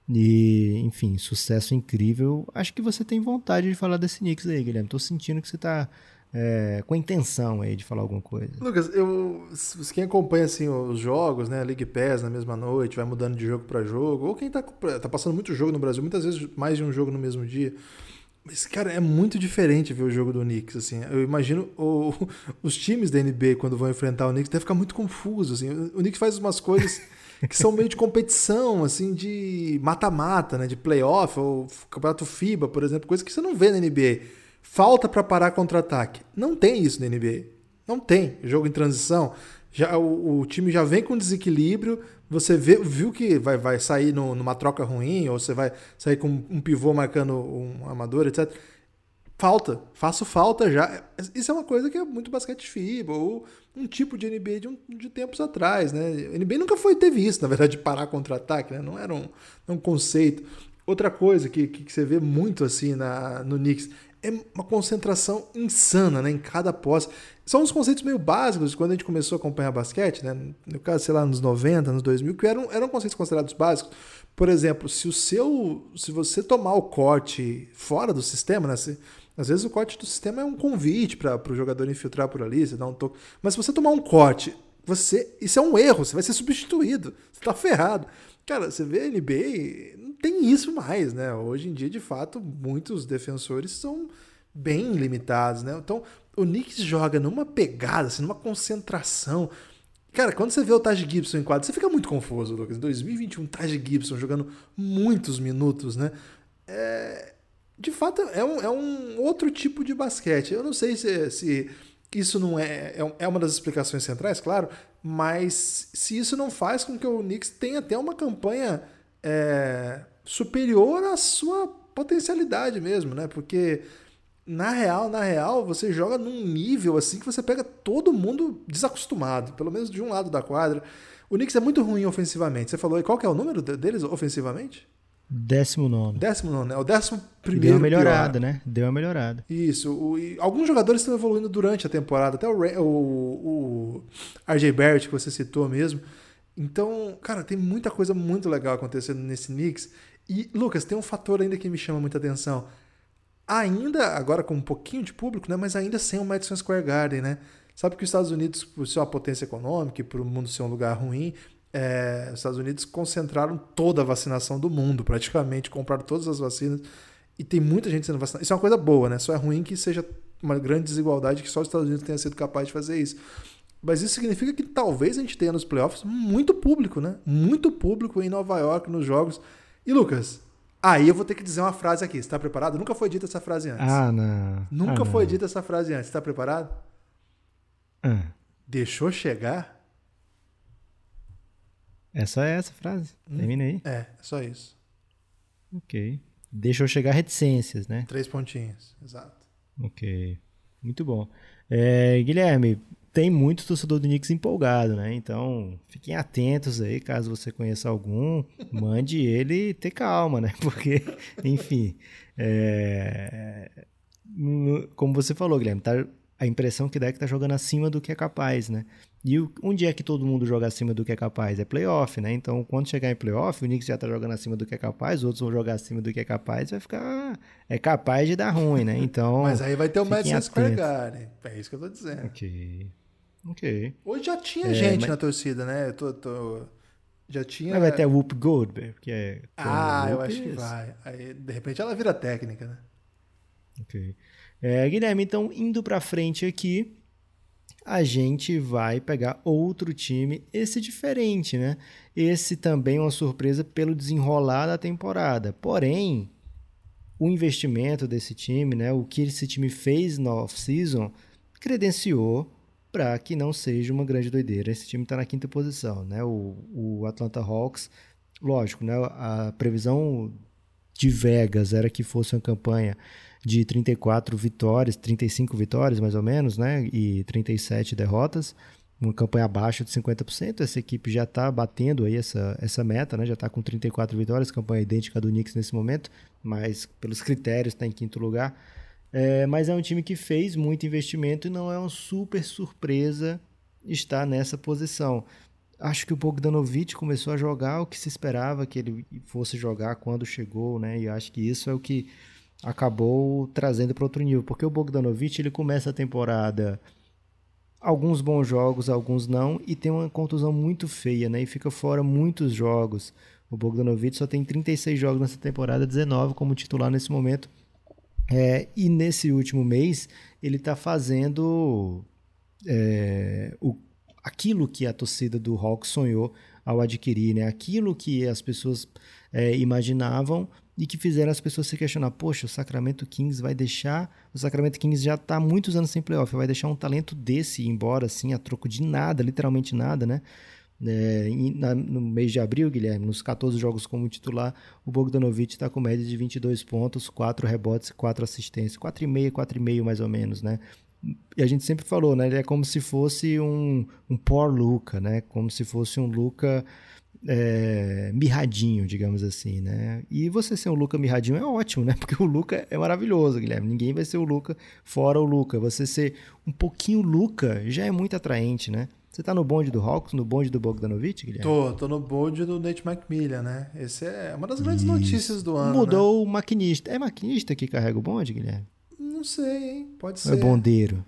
E, enfim, sucesso incrível. Acho que você tem vontade de falar desse Knicks aí, Guilherme. Tô sentindo que você tá é, com intenção aí de falar alguma coisa. Lucas, eu, quem acompanha assim os jogos, né, League Pass na mesma noite, vai mudando de jogo para jogo, ou quem tá, tá passando muito jogo no Brasil, muitas vezes mais de um jogo no mesmo dia, mas, cara, é muito diferente ver o jogo do Knicks, assim. Eu imagino o, os times da NBA, quando vão enfrentar o Knicks, deve ficar muito confuso, assim. O Knicks faz umas coisas que são meio de competição, assim, de mata-mata, né? De playoff, ou campeonato FIBA, por exemplo, coisa que você não vê na NBA. Falta para parar contra-ataque. Não tem isso na NBA. Não tem. Jogo em transição. Já, o, o time já vem com desequilíbrio, você vê, viu que vai, vai sair no, numa troca ruim, ou você vai sair com um pivô marcando um amador, etc. Falta, faço falta já. Isso é uma coisa que é muito basquete FIBA, ou um tipo de NBA de, um, de tempos atrás, né? NBA nunca foi, teve isso, na verdade, de parar contra-ataque, né? Não era um, um conceito. Outra coisa que, que, você vê muito assim na, no Knicks é uma concentração insana né, em cada posse. São uns conceitos meio básicos quando a gente começou a acompanhar basquete, né? No caso, sei lá, nos 90, nos 2000, que eram, eram conceitos considerados básicos. Por exemplo, se o seu. Se você tomar o corte fora do sistema, né? Se, às vezes o corte do sistema é um convite para o jogador infiltrar por ali, você dá um toque. Mas se você tomar um corte, você. Isso é um erro, você vai ser substituído. Você está ferrado. Cara, você vê a NBA, não tem isso mais, né? Hoje em dia, de fato, muitos defensores são bem limitados, né? Então, o Knicks joga numa pegada, assim, numa concentração. Cara, quando você vê o Taj Gibson em quadro, você fica muito confuso, Lucas. Em 2021, Taj Gibson jogando muitos minutos, né? É... De fato, é um, é um outro tipo de basquete. Eu não sei se, se isso não é, é, é uma das explicações centrais, claro, mas se isso não faz com que o Knicks tenha até uma campanha é, superior à sua potencialidade mesmo, né? Porque na real, na real, você joga num nível assim que você pega todo mundo desacostumado, pelo menos de um lado da quadra. O Knicks é muito ruim ofensivamente. Você falou, e qual que é o número deles ofensivamente? Décimo nono. Décimo nono, é o décimo primeiro. Deu uma melhorada, pior. né? Deu uma melhorada. Isso. O, alguns jogadores estão evoluindo durante a temporada, até o, o, o RJ Barrett, que você citou mesmo. Então, cara, tem muita coisa muito legal acontecendo nesse Knicks. E, Lucas, tem um fator ainda que me chama muita atenção. Ainda, agora com um pouquinho de público, né? Mas ainda sem o Madison Square Garden, né? Sabe que os Estados Unidos, por ser uma potência econômica e por o mundo ser um lugar ruim, é, os Estados Unidos concentraram toda a vacinação do mundo, praticamente, compraram todas as vacinas. E tem muita gente sendo vacinada. Isso é uma coisa boa, né? Só é ruim que seja uma grande desigualdade que só os Estados Unidos tenha sido capaz de fazer isso. Mas isso significa que talvez a gente tenha nos playoffs muito público, né? Muito público em Nova York, nos jogos. E Lucas, aí eu vou ter que dizer uma frase aqui. Você está preparado? Nunca foi dita essa frase antes. Ah, não. Nunca ah, foi dita essa frase antes. Está preparado? Ah. Deixou chegar? É só essa frase. Hum? Termina aí. É, é só isso. Ok. Deixou chegar reticências, né? Três pontinhos, exato. Ok. Muito bom. É, Guilherme, tem muito torcedor do Knicks empolgado, né? Então, fiquem atentos aí, caso você conheça algum, mande ele ter calma, né? Porque, enfim, é... como você falou, Guilherme, tá... a impressão que dá é que tá jogando acima do que é capaz, né? E onde é que todo mundo joga acima do que é capaz? É playoff, né? Então, quando chegar em playoff, o Knicks já tá jogando acima do que é capaz, outros vão jogar acima do que é capaz, vai ficar. É capaz de dar ruim, né? Então. Mas aí vai ter o Madison Square Garden. É isso que eu tô dizendo. Ok. Ok. Hoje já tinha é, gente mas... na torcida, né? Eu tô, tô... Já tinha. Mas vai ter a Whoop Goldberg, que é. Ah, eu acho que vai. Aí, de repente ela vira técnica, né? Ok. É, Guilherme, então, indo pra frente aqui a gente vai pegar outro time, esse diferente, né? Esse também é uma surpresa pelo desenrolar da temporada. Porém, o investimento desse time, né, o que esse time fez na off-season, credenciou para que não seja uma grande doideira. Esse time está na quinta posição, né? O, o Atlanta Hawks, lógico, né? A previsão de Vegas era que fosse uma campanha de 34 vitórias, 35 vitórias mais ou menos, né? E 37 derrotas, uma campanha abaixo de 50%. Essa equipe já está batendo aí essa, essa meta, né? Já está com 34 vitórias, campanha idêntica do Knicks nesse momento, mas pelos critérios está em quinto lugar. É, mas é um time que fez muito investimento e não é uma super surpresa estar nessa posição. Acho que o Bogdanovic começou a jogar o que se esperava que ele fosse jogar quando chegou, né? E acho que isso é o que acabou trazendo para outro nível, porque o Bogdanovic ele começa a temporada alguns bons jogos, alguns não, e tem uma contusão muito feia, né? E fica fora muitos jogos. O Bogdanovic só tem 36 jogos nessa temporada, 19 como titular nesse momento. É, e nesse último mês ele está fazendo é, o, aquilo que a torcida do Hawks sonhou ao adquirir, né? Aquilo que as pessoas é, imaginavam e que fizeram as pessoas se questionar: poxa, o Sacramento Kings vai deixar. O Sacramento Kings já está muitos anos sem playoff, vai deixar um talento desse embora, assim, a troco de nada, literalmente nada, né? É, na, no mês de abril, Guilherme, nos 14 jogos como titular, o Bogdanovic está com média de 22 pontos, 4 rebotes e 4 assistências, 4,5, 4,5 mais ou menos, né? E a gente sempre falou, né? Ele é como se fosse um, um poor Luca, né? Como se fosse um Luca é, mirradinho, digamos assim, né? E você ser um Luca mirradinho é ótimo, né? Porque o Luca é maravilhoso, Guilherme. Ninguém vai ser o Luca fora o Luca. Você ser um pouquinho Luca já é muito atraente, né? Você tá no bonde do Hawks, no bonde do Bogdanovich, Guilherme? Tô, tô no bonde do Nate McMillan, né? Esse é uma das grandes Isso. notícias do ano. Mudou né? o maquinista. É maquinista que carrega o bonde, Guilherme? Não sei, hein? Pode ser. É bondeiro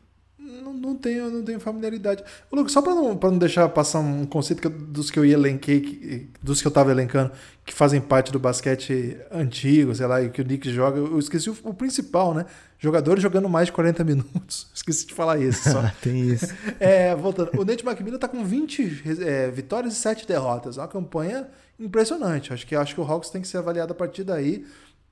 não tenho, não tenho familiaridade. Lucas, só para não, pra não deixar passar um conceito que eu, dos que eu elenquei, dos que eu tava elencando, que fazem parte do basquete antigo, sei lá, e que o Nick joga, eu esqueci o, o principal, né? Jogadores jogando mais de 40 minutos. Esqueci de falar isso. Só. Tem isso. É, voltando. O Nate McMillan tá com 20 é, vitórias e 7 derrotas. É uma campanha impressionante. Acho que, acho que o Hawks tem que ser avaliado a partir daí.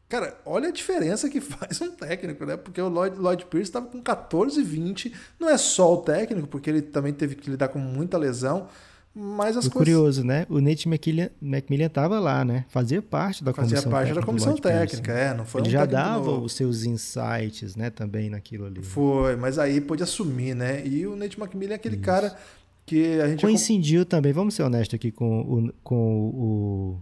Cara, olha a diferença que faz um técnico, né? Porque o Lloyd, Lloyd Pierce estava com 14 e 20. Não é só o técnico, porque ele também teve que lidar com muita lesão. Mas as coisas. Curioso, né? O Nate McMillan, McMillan tava lá, né? Fazia parte da Fazia comissão parte da comissão técnica, é. Não foi Ele um já dava novo. os seus insights, né? Também naquilo ali. Foi, mas aí pôde assumir, né? E o Nate McMillan é aquele Isso. cara que a gente. Coincidiu também, vamos ser honestos aqui com o, com o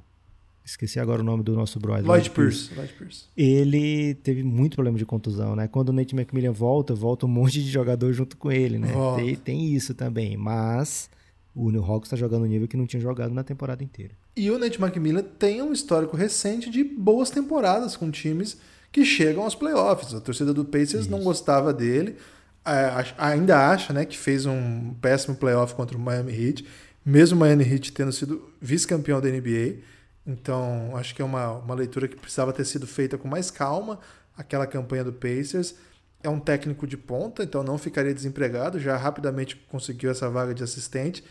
Esqueci agora o nome do nosso brother. Lloyd, Pierce. Pierce. Ele teve muito problema de contusão, né? Quando o Nate McMillan volta, volta um monte de jogador junto com ele, né? Tem, tem, isso também. Mas o New Hawks está jogando um nível que não tinha jogado na temporada inteira. E o Nate McMillan tem um histórico recente de boas temporadas com times que chegam aos playoffs. A torcida do Pacers isso. não gostava dele. É, ainda acha né, que fez um péssimo playoff contra o Miami Heat, mesmo o Miami Heat tendo sido vice-campeão da NBA. Então, acho que é uma, uma leitura que precisava ter sido feita com mais calma. Aquela campanha do Pacers. É um técnico de ponta, então não ficaria desempregado. Já rapidamente conseguiu essa vaga de assistente.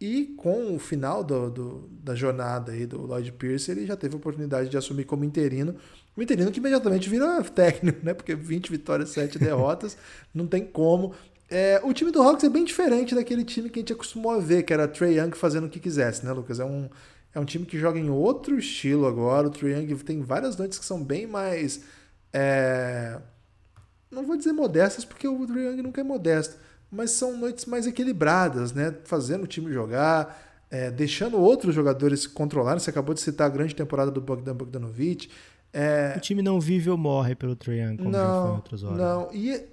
E com o final do, do, da jornada aí do Lloyd Pierce, ele já teve a oportunidade de assumir como interino. Um interino que imediatamente vira técnico, né? Porque 20 vitórias, 7 derrotas, não tem como. É, o time do Hawks é bem diferente daquele time que a gente acostumou a ver, que era Trey Young fazendo o que quisesse, né, Lucas? É um, é um time que joga em outro estilo agora. O Trae Young tem várias noites que são bem mais. É, não vou dizer modestas, porque o Trae Young nunca é modesto, mas são noites mais equilibradas, né? Fazendo o time jogar, é, deixando outros jogadores controlarem. Você acabou de citar a grande temporada do Bogdan Bogdanovic. É... O time não vive ou morre pelo Young, como não, foi em outras horas. Não, e,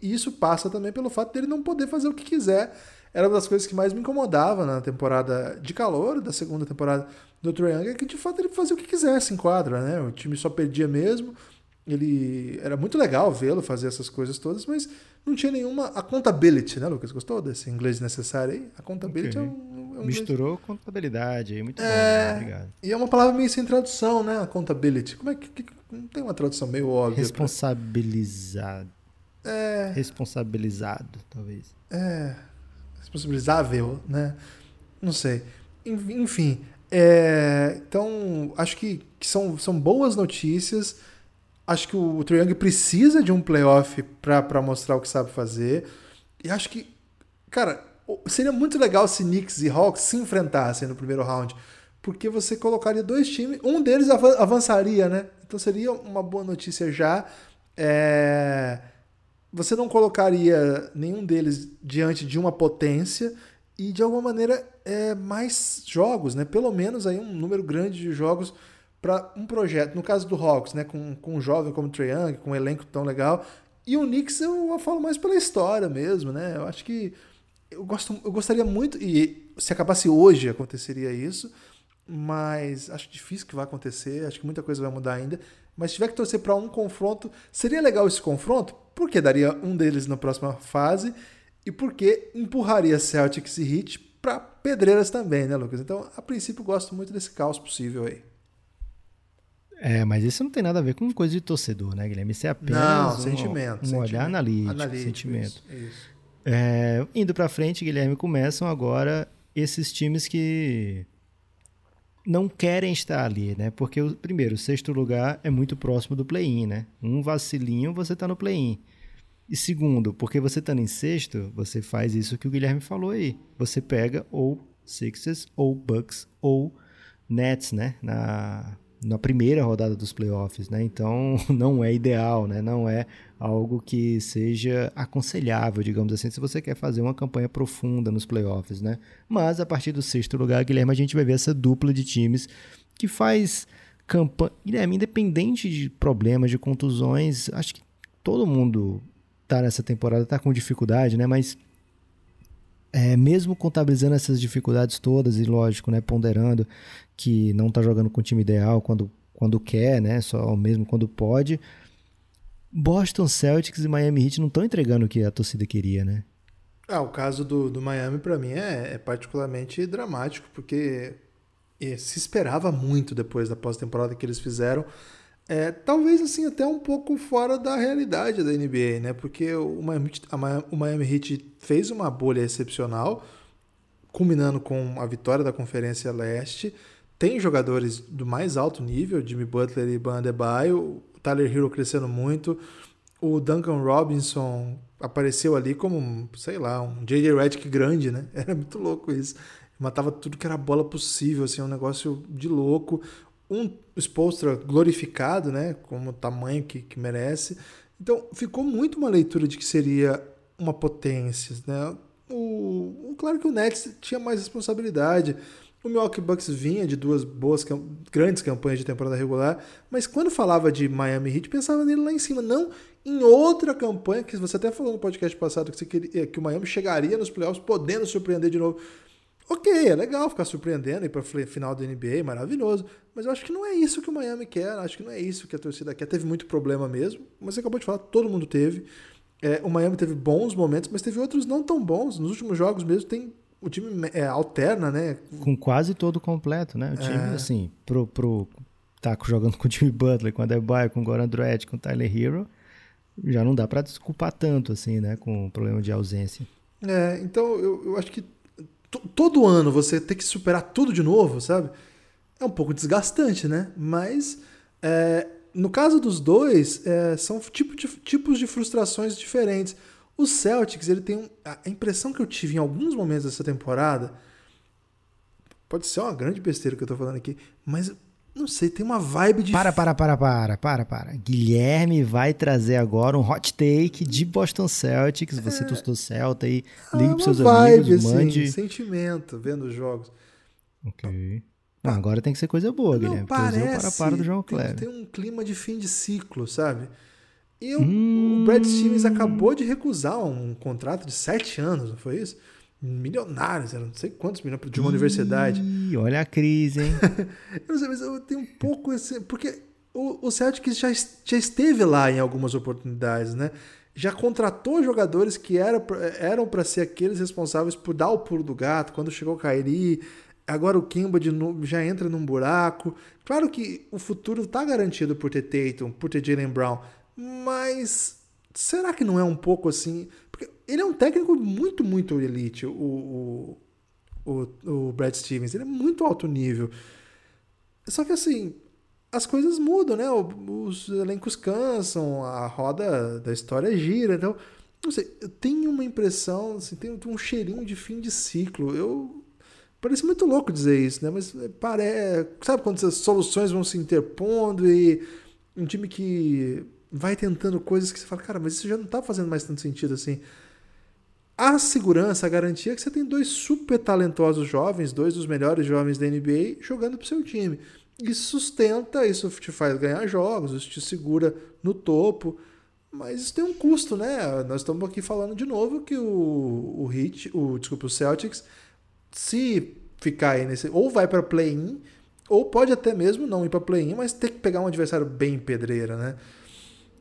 e, isso passa também pelo fato dele não poder fazer o que quiser. Era uma das coisas que mais me incomodava na temporada de calor da segunda temporada do Young, é que de fato ele fazia o que quisesse em quadra, né? O time só perdia mesmo. Ele era muito legal vê-lo fazer essas coisas todas, mas não tinha nenhuma accountability, né, Lucas? Gostou desse inglês necessário aí? Accountability okay. é um, é um Misturou inglês... contabilidade aí, muito é... bom, né? obrigado. E é uma palavra meio sem tradução, né? Accountability. Como é que, que não tem uma tradução meio óbvia? Responsabilizado. Pra... É. Responsabilizado, talvez. É. Responsabilizável, né? Não sei. Enfim, é... então acho que, que são, são boas notícias Acho que o, o Young precisa de um playoff para mostrar o que sabe fazer. E acho que, cara, seria muito legal se Knicks e Hawks se enfrentassem no primeiro round. Porque você colocaria dois times, um deles avançaria, né? Então seria uma boa notícia já. É... Você não colocaria nenhum deles diante de uma potência e de alguma maneira é, mais jogos, né? Pelo menos aí um número grande de jogos para um projeto, no caso do Hawks, né, com, com um jovem como Trae Young, com um elenco tão legal, e o Knicks eu falo mais pela história mesmo, né? Eu acho que eu, gosto, eu gostaria muito, e se acabasse hoje aconteceria isso, mas acho difícil que vai acontecer, acho que muita coisa vai mudar ainda. Mas se tiver que torcer para um confronto, seria legal esse confronto, porque daria um deles na próxima fase e porque empurraria Celtics e Heat para pedreiras também, né, Lucas? Então, a princípio, gosto muito desse caos possível aí. É, mas isso não tem nada a ver com coisa de torcedor, né, Guilherme? Isso é apenas não, um, sentimento, um sentimento. olhar analítico, analítico sentimento. Isso, isso. É, indo para frente, Guilherme, começam agora esses times que não querem estar ali, né? Porque, o, primeiro, o sexto lugar é muito próximo do play-in, né? Um vacilinho, você tá no play-in. E segundo, porque você tá em sexto, você faz isso que o Guilherme falou aí. Você pega ou Sixers, ou Bucks, ou Nets, né? Na, na primeira rodada dos playoffs, né? Então não é ideal, né? Não é algo que seja aconselhável, digamos assim, se você quer fazer uma campanha profunda nos playoffs, né? Mas a partir do sexto lugar, Guilherme, a gente vai ver essa dupla de times que faz campanha, Guilherme, independente de problemas, de contusões, acho que todo mundo tá nessa temporada tá com dificuldade, né? Mas é, mesmo contabilizando essas dificuldades todas e lógico, né, ponderando que não está jogando com o time ideal quando, quando quer, né, só mesmo quando pode, Boston Celtics e Miami Heat não estão entregando o que a torcida queria, né? Ah, o caso do, do Miami para mim é, é, particularmente dramático porque se esperava muito depois da pós-temporada que eles fizeram é, talvez assim até um pouco fora da realidade da NBA, né? Porque o Miami, o Miami Heat fez uma bolha excepcional, culminando com a vitória da Conferência Leste. Tem jogadores do mais alto nível, Jimmy Butler e Ban Adebayo, o Tyler Hero crescendo muito, o Duncan Robinson apareceu ali como, sei lá, um J.J. Redick grande, né? Era muito louco isso. Matava tudo que era bola possível, assim, um negócio de louco um Spolstra glorificado, né, como o tamanho que, que merece. Então ficou muito uma leitura de que seria uma potência, né? O, claro que o Nets tinha mais responsabilidade. O Milwaukee Bucks vinha de duas boas, grandes campanhas de temporada regular, mas quando falava de Miami Heat, pensava nele lá em cima, não em outra campanha que você até falou no podcast passado que, queria, que o Miami chegaria nos playoffs podendo surpreender de novo. Ok, é legal ficar surpreendendo e para final da NBA, maravilhoso. Mas eu acho que não é isso que o Miami quer, acho que não é isso que a torcida quer. Teve muito problema mesmo, mas você acabou de falar, todo mundo teve. É, o Miami teve bons momentos, mas teve outros não tão bons. Nos últimos jogos mesmo tem o time é, alterna, né? Com quase todo completo, né? O time, é. assim, pro, pro tá jogando com o Jimmy Butler, com o Adebayo, com o Goran Dragic, com o Tyler Hero, já não dá para desculpar tanto, assim, né? Com o problema de ausência. É, então eu, eu acho que todo ano você ter que superar tudo de novo, sabe? É um pouco desgastante, né? Mas é, no caso dos dois, é, são tipo de, tipos de frustrações diferentes. O Celtics, ele tem um, a impressão que eu tive em alguns momentos dessa temporada, pode ser uma grande besteira que eu tô falando aqui, mas Não sei, tem uma vibe de. Para, para, para, para, para, para. Guilherme vai trazer agora um hot take de Boston Celtics. Você é... tostou Celta aí. Ligue ah, pros seus vibe, amigos, mande. Assim, sentimento, vendo os jogos. Ok. Não, agora tem que ser coisa boa, Guilherme. Não, parece, o para, para do João Kleber. Tem, tem um clima de fim de ciclo, sabe? E hum... o Brad Stevens acabou de recusar um contrato de sete anos, não foi isso? Milionários, não sei quantos milhões de uma Ih, universidade. Olha a crise, hein? eu não sei, mas eu tenho um pouco esse. Porque o, o Celtics já, já esteve lá em algumas oportunidades, né? Já contratou jogadores que era, eram para ser aqueles responsáveis por dar o pulo do gato. Quando chegou o Kairi, agora o Kimba de novo já entra num buraco. Claro que o futuro está garantido por ter Tatum, por ter Jalen Brown, mas será que não é um pouco assim? Ele é um técnico muito, muito elite, o, o, o, Brad Stevens. Ele é muito alto nível. Só que assim, as coisas mudam, né? Os elencos cansam, a roda da história gira. Então, não sei, eu tenho uma impressão, assim, tem um cheirinho de fim de ciclo. Eu. Parece muito louco dizer isso, né? Mas parece. Sabe quando as soluções vão se interpondo e um time que vai tentando coisas que você fala, cara, mas isso já não tá fazendo mais tanto sentido assim. A segurança, a garantia é que você tem dois super talentosos jovens, dois dos melhores jovens da NBA, jogando pro seu time. Isso sustenta, isso te faz ganhar jogos, isso te segura no topo. Mas isso tem um custo, né? Nós estamos aqui falando de novo que o, o o, desculpa, o Celtics, se ficar aí nesse. Ou vai para play-in, ou pode até mesmo não ir para play-in, mas ter que pegar um adversário bem pedreira, né?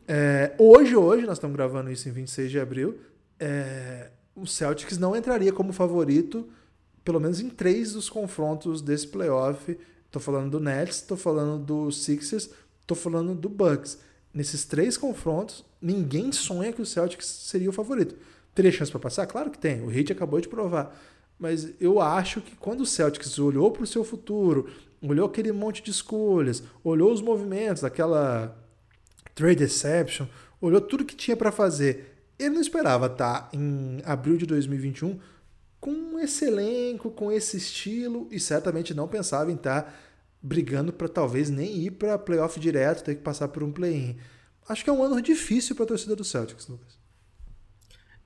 É, hoje, hoje, nós estamos gravando isso em 26 de abril, é, o Celtics não entraria como favorito, pelo menos em três dos confrontos desse playoff. Estou falando do Nets, estou falando do Sixers, estou falando do Bucks. Nesses três confrontos, ninguém sonha que o Celtics seria o favorito. Teria chance para passar? Claro que tem. O Heat acabou de provar. Mas eu acho que quando o Celtics olhou para o seu futuro, olhou aquele monte de escolhas, olhou os movimentos daquela Trade Deception, olhou tudo que tinha para fazer. Ele não esperava estar tá em abril de 2021 com esse elenco, com esse estilo, e certamente não pensava em estar tá brigando para talvez nem ir para playoff direto, ter que passar por um play-in. Acho que é um ano difícil para a torcida do Celtics, Lucas.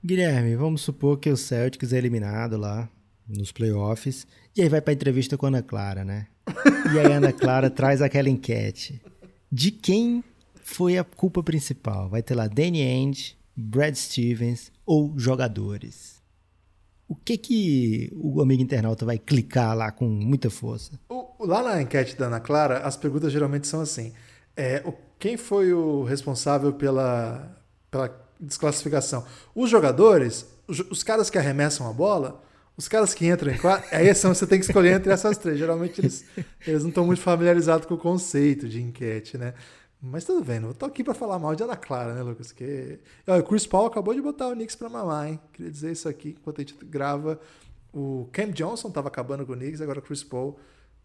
Guilherme, vamos supor que o Celtics é eliminado lá nos playoffs, e aí vai para a entrevista com a Ana Clara, né? E aí a Ana Clara traz aquela enquete. De quem foi a culpa principal? Vai ter lá Danny Ainge, Brad Stevens ou jogadores? O que que o amigo internauta vai clicar lá com muita força? Lá na enquete da Ana Clara, as perguntas geralmente são assim: é, quem foi o responsável pela, pela desclassificação? Os jogadores? Os, os caras que arremessam a bola? Os caras que entram em quadra, aí são, você tem que escolher entre essas três. Geralmente eles, eles não estão muito familiarizados com o conceito de enquete, né? Mas tudo bem, não tô aqui para falar mal de Ana Clara, né, Lucas? Que... o Chris Paul acabou de botar o Knicks para mamar, hein? Queria dizer isso aqui enquanto a gente grava. O Cam Johnson tava acabando com o Knicks, agora o Chris Paul.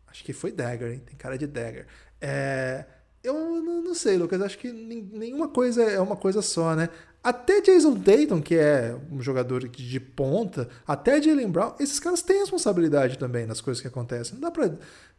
Acho que foi Dagger, hein? Tem cara de Dagger. É... Eu não sei, Lucas. Acho que nenhuma coisa é uma coisa só, né? Até Jason Dayton, que é um jogador de ponta, até Jalen Brown, esses caras têm responsabilidade também nas coisas que acontecem. Não dá pra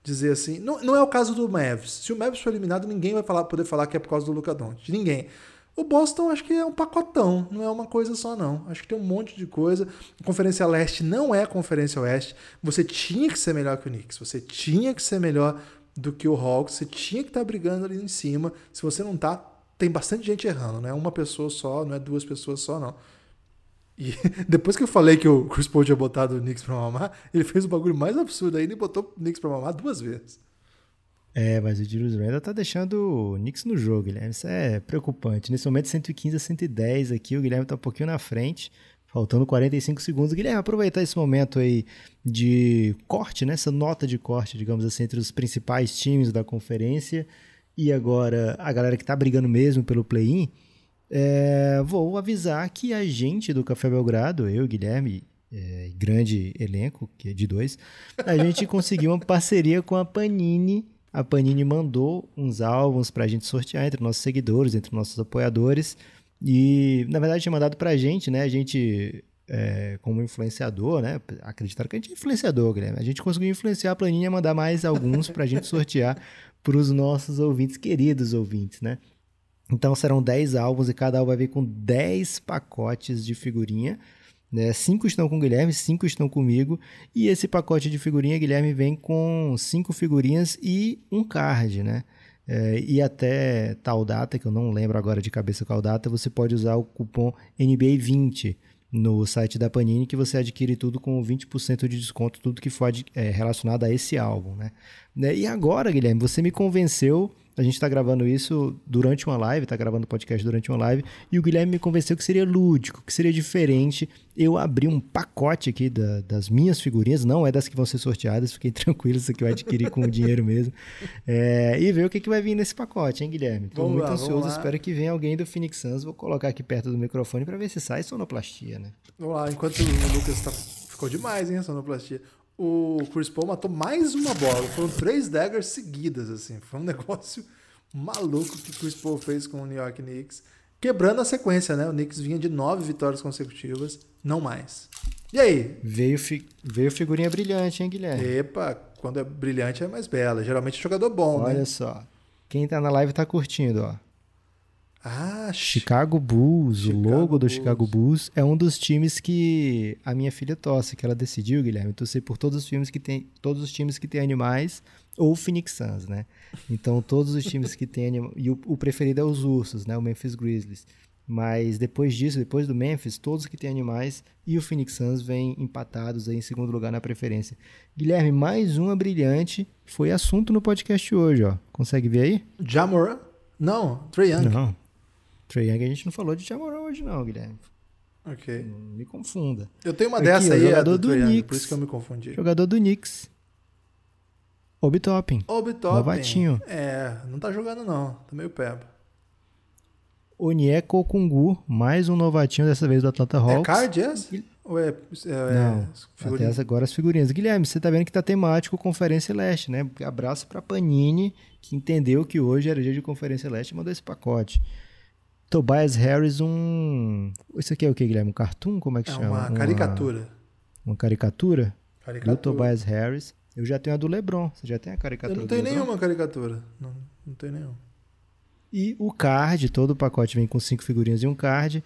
dizer assim. Não, não é o caso do Mavs. Se o Mavs for eliminado, ninguém vai falar, poder falar que é por causa do Luca Doncic. Ninguém. O Boston acho que é um pacotão, não é uma coisa só não. Acho que tem um monte de coisa. A Conferência Leste não é Conferência Oeste. Você tinha que ser melhor que o Knicks, você tinha que ser melhor do que o Hawks, você tinha que estar tá brigando ali em cima. Se você não tá, tem bastante gente errando, não é uma pessoa só, não é duas pessoas só não. E depois que eu falei que o Chris Paul tinha botado o Knicks pra mamar, ele fez o bagulho mais absurdo ainda e botou o Knicks pra mamar duas vezes. É, mas o Julius Randle tá deixando o Knicks no jogo, Guilherme. Isso é preocupante. Nesse momento, 115 a 110 aqui, o Guilherme tá um pouquinho na frente, faltando 45 segundos. Guilherme, aproveitar esse momento aí de corte, né? Essa nota de corte, digamos assim, entre os principais times da conferência e agora a galera que tá brigando mesmo pelo play-in. É, vou avisar que a gente do Café Belgrado, eu, Guilherme, é, grande elenco, que é de dois, a gente conseguiu uma parceria com a Panini. A Panini mandou uns álbuns para a gente sortear entre nossos seguidores, entre nossos apoiadores. E, na verdade, tinha mandado para a gente, né? A gente é, como influenciador, né? Acreditaram que a gente é influenciador, Guilherme. A gente conseguiu influenciar a planilha e mandar mais alguns para a gente sortear para os nossos ouvintes, queridos ouvintes, né? Então serão 10 álbuns e cada álbum vai vir com 10 pacotes de figurinha. Né? Cinco estão com o Guilherme, cinco estão comigo. E esse pacote de figurinha, Guilherme, vem com cinco figurinhas e um card, né? É, e até tal data, que eu não lembro agora de cabeça qual data, você pode usar o cupom NBA20 no site da Panini, que você adquire tudo com 20% de desconto, tudo que for é, relacionado a esse álbum. Né? E agora, Guilherme, você me convenceu a gente está gravando isso durante uma live, está gravando o podcast durante uma live, e o Guilherme me convenceu que seria lúdico, que seria diferente. Eu abri um pacote aqui da, das minhas figurinhas, não é das que vão ser sorteadas, fiquei tranquilo, isso aqui eu adquiri com o dinheiro mesmo. É, e ver o que, que vai vir nesse pacote, hein, Guilherme? Estou muito lá, ansioso, espero que venha alguém do Phoenix Suns. Vou colocar aqui perto do microfone para ver se sai sonoplastia, né? Vamos lá, enquanto o Lucas tá... ficou demais, hein, a sonoplastia o Chris Paul matou mais uma bola. Foram três daggers seguidas, assim. Foi um negócio maluco que o Chris Paul fez com o New York Knicks. Quebrando a sequência, né? O Knicks vinha de nove vitórias consecutivas, não mais. E aí? Veio, fi veio figurinha brilhante, hein, Guilherme? Epa, quando é brilhante é mais bela. Geralmente é jogador bom, Olha né? Olha só. Quem tá na live tá curtindo, ó. Ah, Chicago Bulls, Chicago o logo do Bulls. Chicago Bulls é um dos times que a minha filha torce, que ela decidiu, Guilherme, torcer por todos os times que tem, todos os times que têm animais ou Phoenix Suns, né? Então todos os times que têm animais e o, o, preferido é os Ursos, né? O Memphis Grizzlies. Mas depois disso, depois do Memphis, todos que têm animais e o Phoenix Suns vêm empatados aí em segundo lugar na preferência. Guilherme, mais uma brilhante, foi assunto no podcast hoje, ó. Consegue ver aí? Jamoran? Não, Trae Young. Não. Trae Young a gente não falou de Jamoran hoje não, Guilherme. Ok. Não me confunda. Eu tenho uma Aqui, dessa aí, jogador do, do Knicks, por isso que eu me confundi. Jogador do Knicks. Obi Toppin. Obi Toppin. Novatinho. É, não tá jogando não, tá meio peba. Onyeko Kungu, mais um novatinho dessa vez do Atlanta Hawks. É card esse? Ou é, é não, até agora as figurinhas. Guilherme, você tá vendo que tá temático Conferência Leste, né? Abraço pra Panini, que entendeu que hoje era dia de Conferência Leste e mandou esse pacote. Tobias Harris, um. Isso aqui é o que, Guilherme? Um cartoon? Como é que é chama? Uma caricatura. Uma, uma caricatura? Caricatura. Do Tobias Harris. Eu já tenho a do LeBron. Você já tem a caricatura? Eu não tenho nenhuma caricatura. Não, não tenho nenhuma. E o card, todo o pacote vem com cinco figurinhas e um card.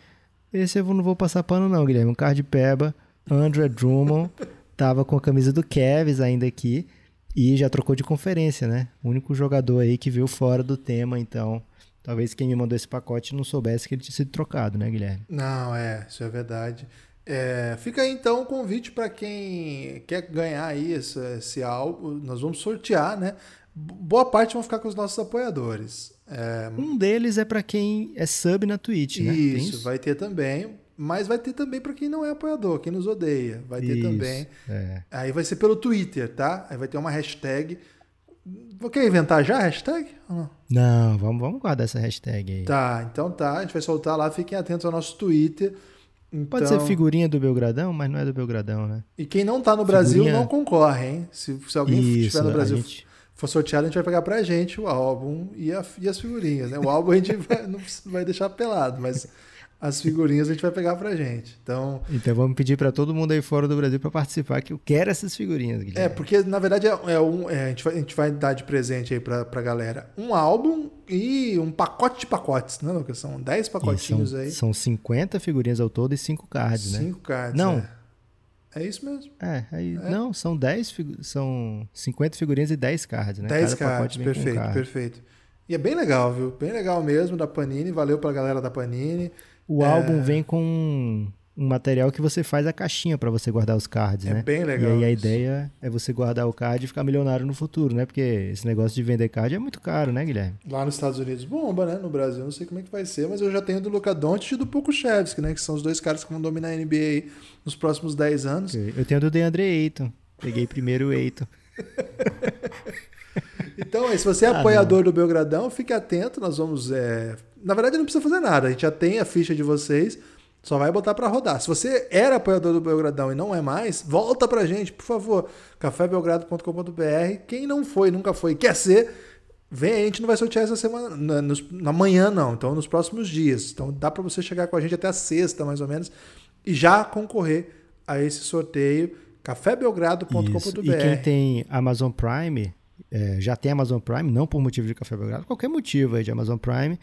Esse eu não vou passar pano, não, Guilherme. Um card peba. André Drummond. tava com a camisa do Cavs ainda aqui. E já trocou de conferência, né? O único jogador aí que veio fora do tema, então Talvez quem me mandou esse pacote não soubesse que ele tinha sido trocado, né, Guilherme? Não, é, isso é verdade. É, fica aí então o convite para quem quer ganhar aí esse, esse álbum. Nós vamos sortear, né? Boa parte vão ficar com os nossos apoiadores. É... Um deles é para quem é sub na Twitch, né? Isso, isso, vai ter também. Mas vai ter também para quem não é apoiador, quem nos odeia. Vai ter isso, também. É. Aí vai ser pelo Twitter, tá? Aí vai ter uma hashtag Quer inventar já a hashtag? Não? não, vamos, vamos guardar essa hashtag aí. Tá, então tá. A gente vai soltar lá. Fiquem atentos ao nosso Twitter. Então... Pode ser figurinha do Belgradão, mas não é do Belgradão, né? E quem não tá no Brasil figurinha... não concorre, hein? Se, se alguém Isso, estiver no Brasil gente... for sorteado, a gente vai pegar pra gente o álbum e, a, e as figurinhas, né? O álbum a gente vai, não vai deixar pelado, mas as figurinhas a gente vai pegar pra gente. Então, então vamos pedir para todo mundo aí fora do Brasil para participar, que eu quero essas figurinhas, Guilherme. É, porque na verdade é, é um, é, a, gente vai, a gente vai dar de presente aí pra, pra galera um álbum e um pacote de pacotes, né, Lucas? São 10 pacotinhos são, aí. São 50 figurinhas ao todo e 5 cards, né? 5 cards. Não. É. É isso mesmo. É, é, é. não, são 10 são 50 figurinhas e 10 cards, né? 10 Cada cards, perfeito, card. perfeito. E é bem legal, viu? Bem legal mesmo da Panini, valeu pra galera da Panini. O é... álbum vem com um material que você faz a caixinha para você guardar os cards, é né? É bem legal. E aí a ideia é você guardar o card e ficar milionário no futuro, né? Porque esse negócio de vender card é muito caro, né, Guilherme? Lá nos Estados Unidos bomba, né? No Brasil não sei como é que vai ser, mas eu já tenho do Doncic e do Pokushevski, né? Que são os dois caras que vão dominar a NBA nos próximos 10 anos. Eu tenho do DeAndre Ayton. Peguei primeiro o Ayton. então, se você é ah, apoiador não. do Belgradão, fique atento. Nós vamos é, na verdade, não precisa fazer nada. A gente já tem a ficha de vocês. Só vai botar para rodar. Se você era apoiador do Belgradão e não é mais, volta pra gente, por favor. cafébelgrado.com.br. Quem não foi, nunca foi, quer ser, vem aí. A gente não vai sortear essa semana, na, na manhã não. Então, nos próximos dias. Então, dá para você chegar com a gente até a sexta, mais ou menos, e já concorrer a esse sorteio cafébelgrado.com.br. E quem tem Amazon Prime, é, já tem Amazon Prime, não por motivo de Café Belgrado, qualquer motivo aí de Amazon Prime,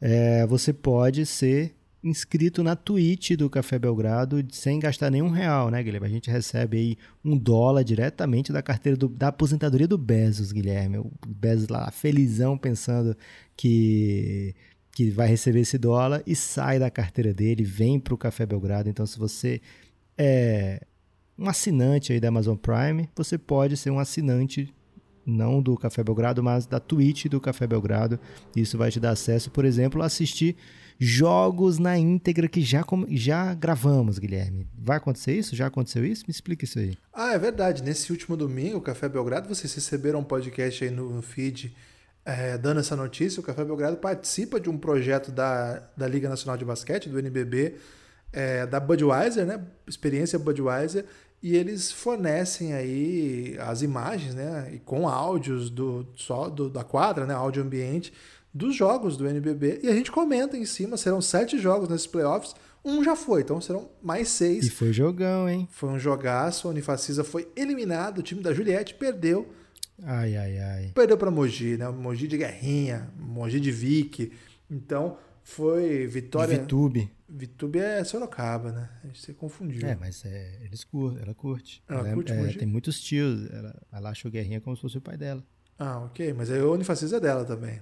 é, você pode ser inscrito na Twitch do Café Belgrado sem gastar nenhum real, né, Guilherme? A gente recebe aí um dólar diretamente da carteira do, da aposentadoria do Bezos, Guilherme. O Bezos lá felizão pensando que que vai receber esse dólar e sai da carteira dele, vem para o Café Belgrado. Então, se você é um assinante aí da Amazon Prime, você pode ser um assinante não do Café Belgrado, mas da Twitch do Café Belgrado. Isso vai te dar acesso, por exemplo, a assistir jogos na íntegra que já, já gravamos, Guilherme. Vai acontecer isso? Já aconteceu isso? Me explica isso aí. Ah, é verdade. Nesse último domingo, o Café Belgrado, vocês receberam um podcast aí no feed é, dando essa notícia. O Café Belgrado participa de um projeto da, da Liga Nacional de Basquete, do NBB, é, da Budweiser, né? Experiência Budweiser. E eles fornecem aí as imagens, né? E com áudios do, só do, da quadra, né? Áudio ambiente dos jogos do NBB e a gente comenta em cima. Serão sete jogos nesses playoffs. Um já foi, então serão mais seis. E foi jogão, hein? Foi um jogaço. A Unifacisa foi eliminado. O time da Juliette perdeu. Ai, ai, ai. Perdeu para Mogi, né? Mogi de Guerrinha, Mogi de Vic. Então foi vitória. De Vitube. Vitube é Sorocaba, né? A gente se confundiu. É, mas é, eles curtem, ela curte. Ela, ela curte é? Tem muitos tios. Ela, ela acha o Guerrinha como se fosse o pai dela. Ah, ok. Mas aí o Unifacisa é dela também,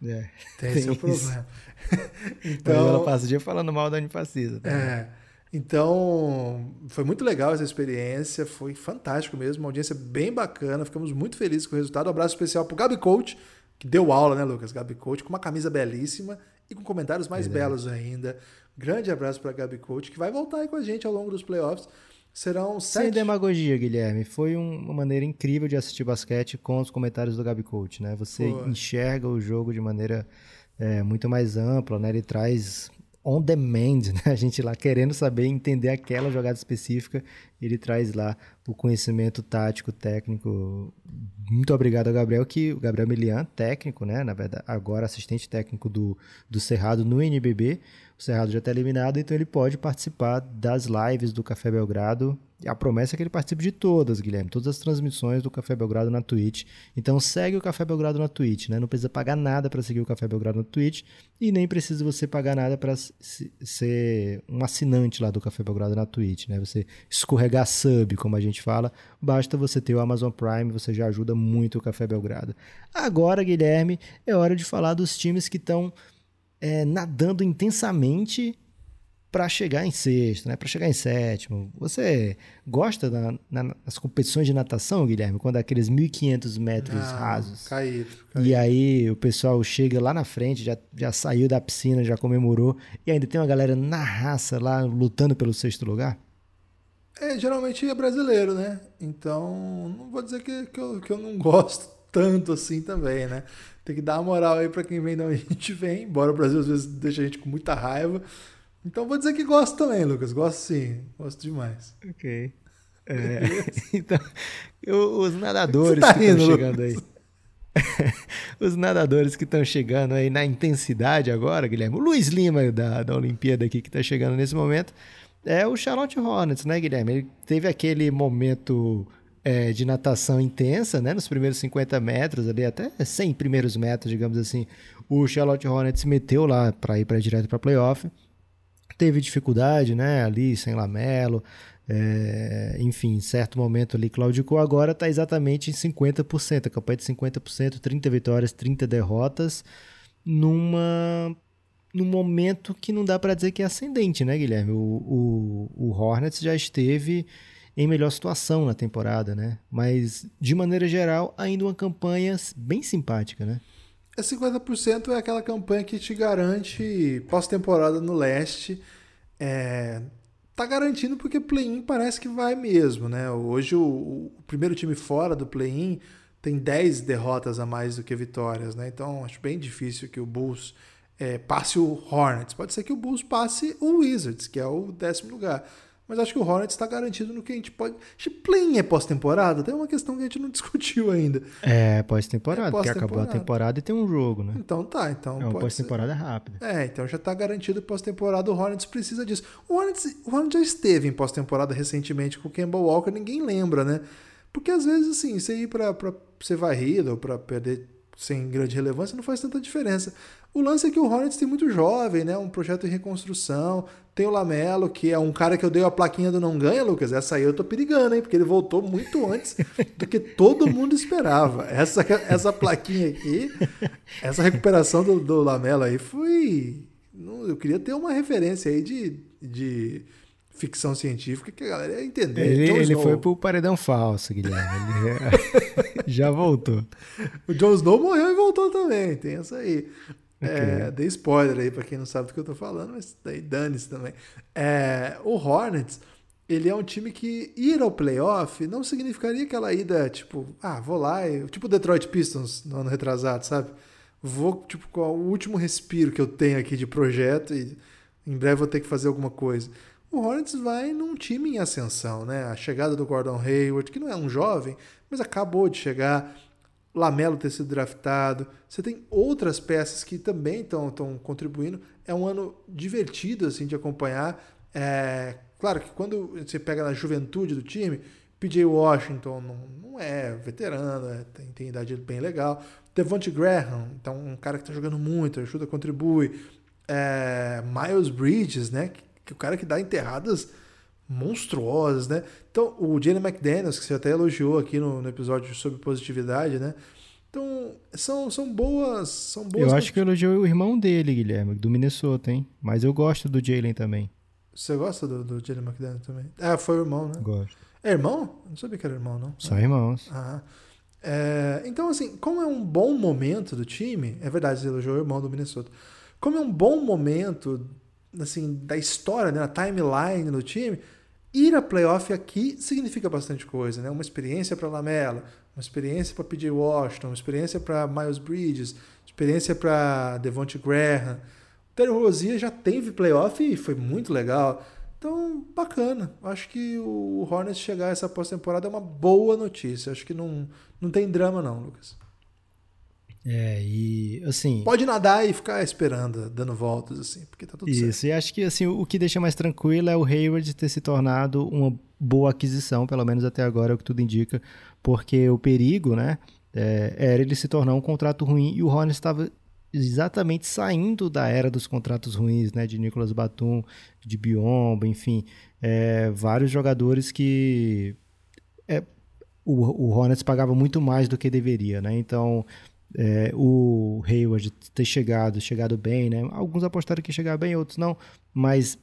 né? É, tem, tem seu problema. então, Mas ela passa o dia falando mal da anifascista. Tá? É. Então, foi muito legal essa experiência, foi fantástico mesmo, uma audiência bem bacana, ficamos muito felizes com o resultado. Um abraço especial pro Gabi Coach, que deu aula, né, Lucas? Gabi Coach, com uma camisa belíssima e com comentários mais belos ainda. Grande abraço para Gabi Coach, que vai voltar aí com a gente ao longo dos playoffs. Serão sete. Sem demagogia, Guilherme. Foi uma maneira incrível de assistir basquete com os comentários do Gabi Coach, né? Você Foi. enxerga o jogo de maneira é, muito mais ampla, né? Ele traz on demand, né? A gente lá querendo saber entender aquela jogada específica, ele traz lá o conhecimento tático, técnico. Muito obrigado ao Gabriel, que o Gabriel Milian, técnico, né? Na verdade, agora assistente técnico do, do Cerrado no NBB. O Cerrado já está eliminado, então ele pode participar das lives do Café Belgrado. A promessa é que ele participe de todas, Guilherme, todas as transmissões do Café Belgrado na Twitch. Então segue o Café Belgrado na Twitch, né? Não precisa pagar nada para seguir o Café Belgrado na Twitch e nem precisa você pagar nada para ser um assinante lá do Café Belgrado na Twitch, né? Você escorregar sub, como a gente fala, basta você ter o Amazon Prime, você já ajuda muito o Café Belgrado. Agora, Guilherme, é hora de falar dos times que estão é, nadando intensamente para chegar em sexto, né? para chegar em sétimo. Você gosta da, na, das competições de natação, Guilherme? Quando é aqueles 1.500 metros rasos. Caído, caído, E aí o pessoal chega lá na frente, já, já saiu da piscina, já comemorou, e ainda tem uma galera na raça lá lutando pelo sexto lugar? É, geralmente é brasileiro, né? Então, não vou dizer que, que, eu, que eu não gosto tanto assim também, né? Tem que dar uma moral aí para quem vem de onde a gente vem, embora o Brasil às vezes deixe a gente com muita raiva. Então vou dizer que gosto também, Lucas. Gosto sim. Gosto demais. Ok. É, então, os nadadores tá que estão chegando aí. os nadadores que estão chegando aí na intensidade agora, Guilherme. O Luiz Lima da, da Olimpíada aqui que está chegando nesse momento é o Charlotte Hornets, né, Guilherme? Ele teve aquele momento é, de natação intensa, né? Nos primeiros 50 metros, ali até 100 primeiros metros, digamos assim, o Charlotte Hornets meteu lá para ir para direto para playoff. Teve dificuldade, né? Ali sem Lamelo, é, enfim, em certo momento ali claudicou. Agora está exatamente em 50%, a campanha de 50%, 30 vitórias, 30 derrotas, numa num momento que não dá para dizer que é ascendente, né, Guilherme? O, o, o Hornets já esteve em melhor situação na temporada, né? Mas, de maneira geral, ainda uma campanha bem simpática, né? É 50% é aquela campanha que te garante pós-temporada no leste. É, tá garantindo porque play-in parece que vai mesmo, né? Hoje o, o primeiro time fora do play-in tem 10 derrotas a mais do que vitórias, né? Então acho bem difícil que o Bulls é, passe o Hornets. Pode ser que o Bulls passe o Wizards, que é o décimo lugar Mas acho que o Hornets está garantido no que a gente pode. Play é pós-temporada? Tem uma questão que a gente não discutiu ainda. É pós-temporada, é pós porque acabou a temporada e tem um jogo, né? Então tá, então. É uma pós-temporada rápida. É, então já está garantido pós-temporada. O Hornets precisa disso. O Hornets, o Hornets já esteve em pós-temporada recentemente com o Kemba Walker, ninguém lembra, né? Porque às vezes, assim, você ir para ser varrido ou para perder sem grande relevância não faz tanta diferença. O lance é que o Hornets tem muito jovem, né? Um projeto em reconstrução. Tem o Lamelo, que é um cara que eu dei a plaquinha do não ganha, Lucas. Essa aí eu tô perigando, hein? Porque ele voltou muito antes do que todo mundo esperava. Essa, essa plaquinha aqui, essa recuperação do, do Lamelo aí foi. Eu queria ter uma referência aí de, de ficção científica que a galera ia entender. Ele, ele foi pro paredão falso, Guilherme. Ele já voltou. O Jon Snow morreu e voltou também. Tem essa aí. É, dei spoiler aí para quem não sabe do que eu tô falando, mas daí dane-se também. É, o Hornets, ele é um time que ir ao playoff não significaria aquela ida, tipo, ah, vou lá, eu, tipo o Detroit Pistons no ano retrasado, sabe? Vou, tipo, com o último respiro que eu tenho aqui de projeto e em breve vou ter que fazer alguma coisa. O Hornets vai num time em ascensão, né? A chegada do Gordon Hayward, que não é um jovem, mas acabou de chegar. Lamelo ter sido draftado. Você tem outras peças que também estão contribuindo. É um ano divertido assim de acompanhar. É, claro que quando você pega na juventude do time, PJ Washington não, não é veterano, é, tem, tem idade bem legal. Devonte Graham, então um cara que está jogando muito, ajuda, contribui. É, Miles Bridges, né? Que, que o cara que dá enterradas monstruosas, né? Então, o Jalen McDaniels, que você até elogiou aqui no, no, episódio sobre positividade, né? Então, são, são boas. São boas eu acho que eu elogiou o irmão dele, Guilherme, do Minnesota, hein? Mas eu gosto do Jalen também. Você gosta do, do Jalen McDaniels também? Ah, foi o irmão, né? Gosto. É irmão? Não sabia que era irmão, não. Só irmãos. Ah. É, então, assim, como é um bom momento do time, é verdade, você elogiou o irmão do Minnesota. Como é um bom momento assim, da história, né, na timeline do time, ir a playoff aqui significa bastante coisa, né? Uma experiência para Lamela, uma experiência para PJ Washington, uma experiência para Miles Bridges, experiência para Devonte Graham. O Terry Rozier já teve playoff e foi muito legal. Então, bacana. Acho que o Hornets chegar essa pós-temporada é uma boa notícia. Acho que não, não tem drama não, Lucas. É, e assim. Pode nadar e ficar esperando, dando voltas, assim, porque tá tudo isso, certo. Isso, e acho que assim, o que deixa mais tranquilo é o Hayward ter se tornado uma boa aquisição, pelo menos até agora é o que tudo indica, porque o perigo, né, é, era ele se tornar um contrato ruim e o Hornets estava exatamente saindo da era dos contratos ruins, né, de Nicolas Batum, de Biombo, enfim, é, vários jogadores que é, o, o Hornets pagava muito mais do que deveria, né, então é, o Hayward ter chegado, chegado bem, né? Alguns apostaram que ia chegar bem, outros não, mas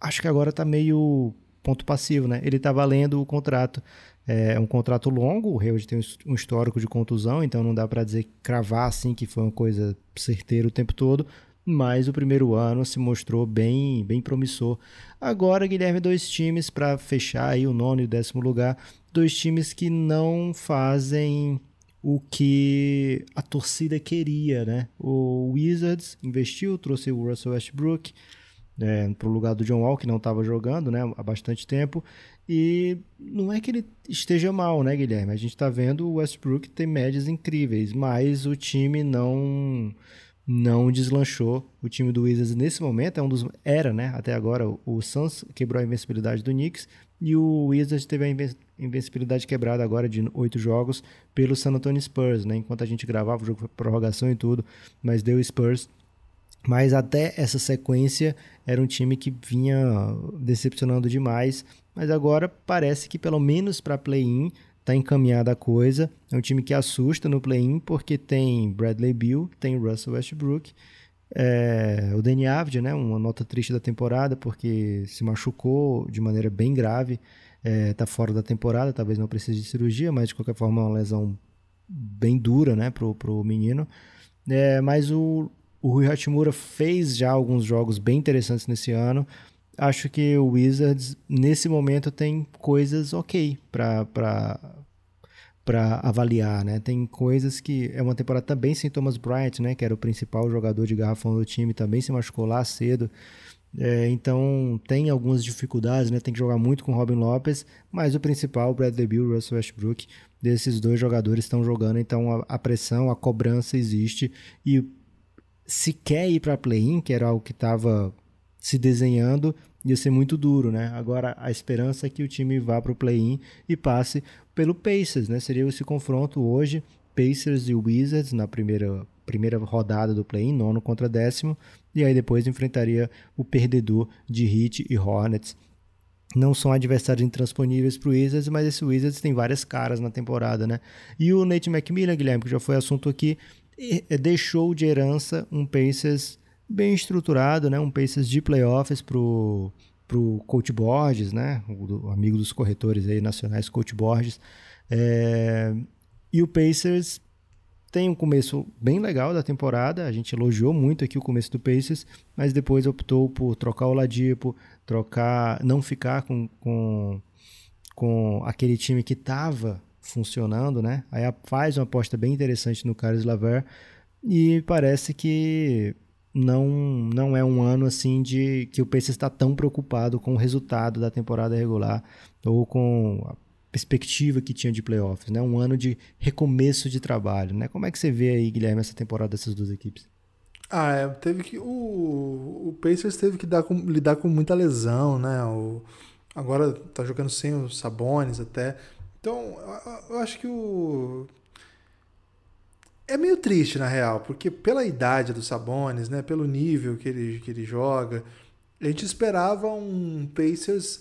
acho que agora tá meio ponto passivo, né? Ele tá valendo o contrato. É um contrato longo, o Hayward tem um histórico de contusão, então não dá para dizer cravar assim que foi uma coisa certeira o tempo todo, mas o primeiro ano se mostrou bem, bem promissor. Agora, Guilherme, dois times para fechar aí o nono e o décimo lugar, dois times que não fazem o que a torcida queria, né? O Wizards investiu, trouxe o Russell Westbrook é, para o lugar do John Wall, que não estava jogando né, há bastante tempo. E não é que ele esteja mal, né, Guilherme? A gente está vendo o Westbrook ter médias incríveis, mas o time não não deslanchou. O time do Wizards nesse momento é um dos era, né, até agora o Suns quebrou a invencibilidade do Knicks e o Wizards teve a invencibilidade quebrada agora de oito jogos pelo San Antonio Spurs, né? Enquanto a gente gravava o jogo foi prorrogação e tudo, mas deu Spurs. Mas até essa sequência era um time que vinha decepcionando demais, mas agora parece que pelo menos para play-in está encaminhada a coisa. É um time que assusta no play-in porque tem Bradley Beal, tem Russell Westbrook, é, o Danny Avdia, né, uma nota triste da temporada porque se machucou de maneira bem grave está é, fora da temporada, talvez não precise de cirurgia, mas de qualquer forma é uma lesão bem dura né, pro, pro menino. É, mas o, o Rui Hachimura fez já alguns jogos bem interessantes nesse ano. Acho que o Wizards, nesse momento, tem coisas ok para para avaliar, né? Tem coisas que é uma temporada também sem Thomas Bryant, né? Que era o principal jogador de garrafão do time, também se machucou lá cedo. É, então tem algumas dificuldades, né? Tem que jogar muito com Robin Lopes, mas o principal, Bradley Bill, Russell Westbrook, desses dois jogadores estão jogando, então a, a pressão, a cobrança existe e se quer ir para play-in, que era algo que estava se desenhando, ia ser muito duro, né? Agora a esperança é que o time vá para o play-in e passe pelo Pacers, né? Seria esse confronto hoje, Pacers e Wizards na primeira primeira rodada do play-in, nono contra décimo, e aí depois enfrentaria o perdedor de Heat e Hornets. Não são adversários intransponíveis para o Wizards, mas esse Wizards tem várias caras na temporada, né? E o Nate McMillan, Guilherme, que já foi assunto aqui, deixou de herança um Pacers bem estruturado, né? Um Pacers de playoffs pro pro Coach Borges, né? O, amigo dos corretores aí nacionais, Coach Borges. É... E o Pacers tem um começo bem legal da temporada, a gente elogiou muito aqui o começo do Pacers, mas depois optou por trocar o Ladipo, trocar, não ficar com, com, com aquele time que estava funcionando, né? Aí faz uma aposta bem interessante no Carlos Laver e parece que não não é um ano assim de que o Pacers está tão preocupado com o resultado da temporada regular ou com perspectiva que tinha de playoffs, né? Um ano de recomeço de trabalho, né? Como é que você vê aí, Guilherme, essa temporada dessas duas equipes? Ah, é, teve que o, o Pacers teve que dar com, lidar com muita lesão, né? O, agora tá jogando sem os Sabones até. Então, eu acho que o é meio triste na real, porque pela idade dos Sabones, né, pelo nível que ele, que ele joga, a gente esperava um Pacers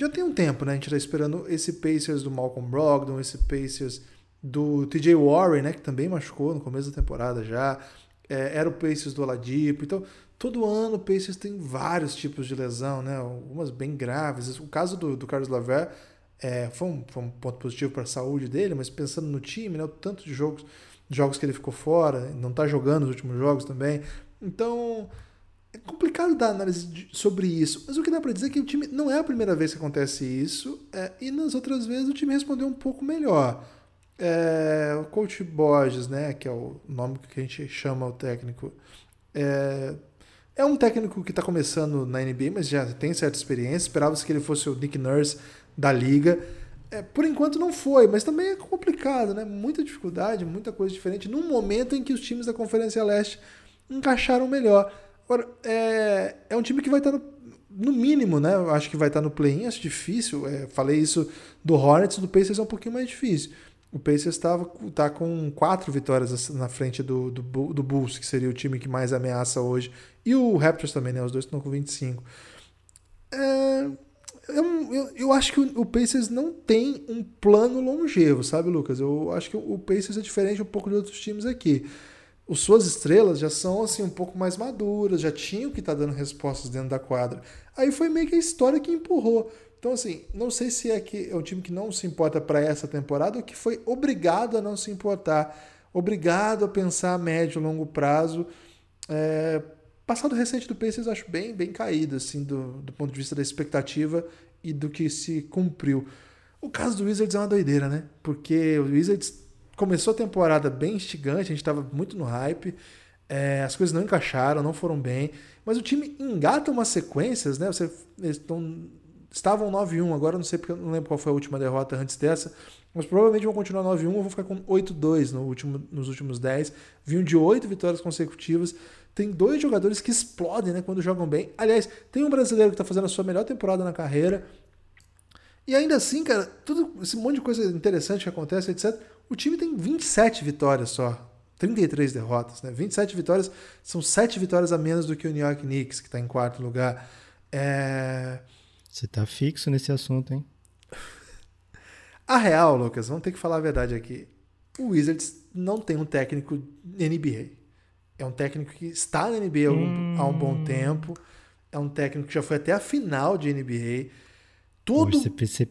já tem um tempo, né? A gente tá esperando esse Pacers do Malcolm Brogdon, esse Pacers do TJ Warren, né? Que também machucou no começo da temporada já. É, era o Pacers do Oladipo. Então, todo ano o Pacers tem vários tipos de lesão, né? Algumas bem graves. O caso do, do Carlos Laver é, foi, um, foi, um, ponto positivo para a saúde dele, mas pensando no time, né? O tanto de jogos, jogos que ele ficou fora, não está jogando os últimos jogos também. Então, é complicado dar análise de, sobre isso, mas o que dá para dizer é que o time não é a primeira vez que acontece isso, é, e nas outras vezes o time respondeu um pouco melhor. É, o coach Borges, né, que é o nome que a gente chama o técnico, é, é um técnico que está começando na NBA, mas já tem certa experiência. Esperava-se que ele fosse o Nick Nurse da liga. É, por enquanto não foi, mas também é complicado, né? Muita dificuldade, muita coisa diferente, num momento em que os times da Conferência Leste encaixaram melhor. Agora, é, é um time que vai estar no, no mínimo, né? Eu acho que vai estar no play-in, acho difícil. É, falei isso do Hornets, do Pacers é um pouquinho mais difícil. O Pacers estava tá com quatro vitórias na frente do, do, do Bulls, que seria o time que mais ameaça hoje. E o Raptors também, né? Os dois estão com 25. É, eu, eu, acho que o, Pacers não tem um plano longevo, sabe, Lucas? Eu acho que o Pacers é diferente um pouco de outros times aqui as suas estrelas já são assim um pouco mais maduras, já tinham que estar tá dando respostas dentro da quadra. Aí foi meio que a história que empurrou. Então, assim, não sei se é que é um time que não se importa para essa temporada ou que foi obrigado a não se importar, obrigado a pensar a médio e longo prazo. É, passado recente do Pacers acho bem, bem caído, assim, do, do ponto de vista da expectativa e do que se cumpriu. O caso do Wizards é uma doideira, né? Porque o Wizards começou a temporada bem instigante, a gente estava muito no hype, é, as coisas não encaixaram, não foram bem, mas o time engata umas sequências, né? Você, eles tão, estavam 9-1, agora não sei porque não lembro qual foi a última derrota antes dessa, mas provavelmente vão continuar 9-1 ou vão ficar com 8-2 no último, nos últimos 10. Vinham de 8 vitórias consecutivas. Tem dois jogadores que explodem né, quando jogam bem. Aliás, tem um brasileiro que está fazendo a sua melhor temporada na carreira. E ainda assim, cara, tudo esse monte de coisa interessante que acontece, etc. O time tem 27 vitórias só. 33 derrotas, né? 27 vitórias são 7 vitórias a menos do que o New York Knicks, que está em quarto lugar. É... Você tá fixo nesse assunto, hein? a real, Lucas, vamos ter que falar a verdade aqui. O Wizards não tem um técnico NBA. É um técnico que está na NBA hum... há um bom hum. tempo. É um técnico que já foi até a final de NBA. Tudo. Você, você?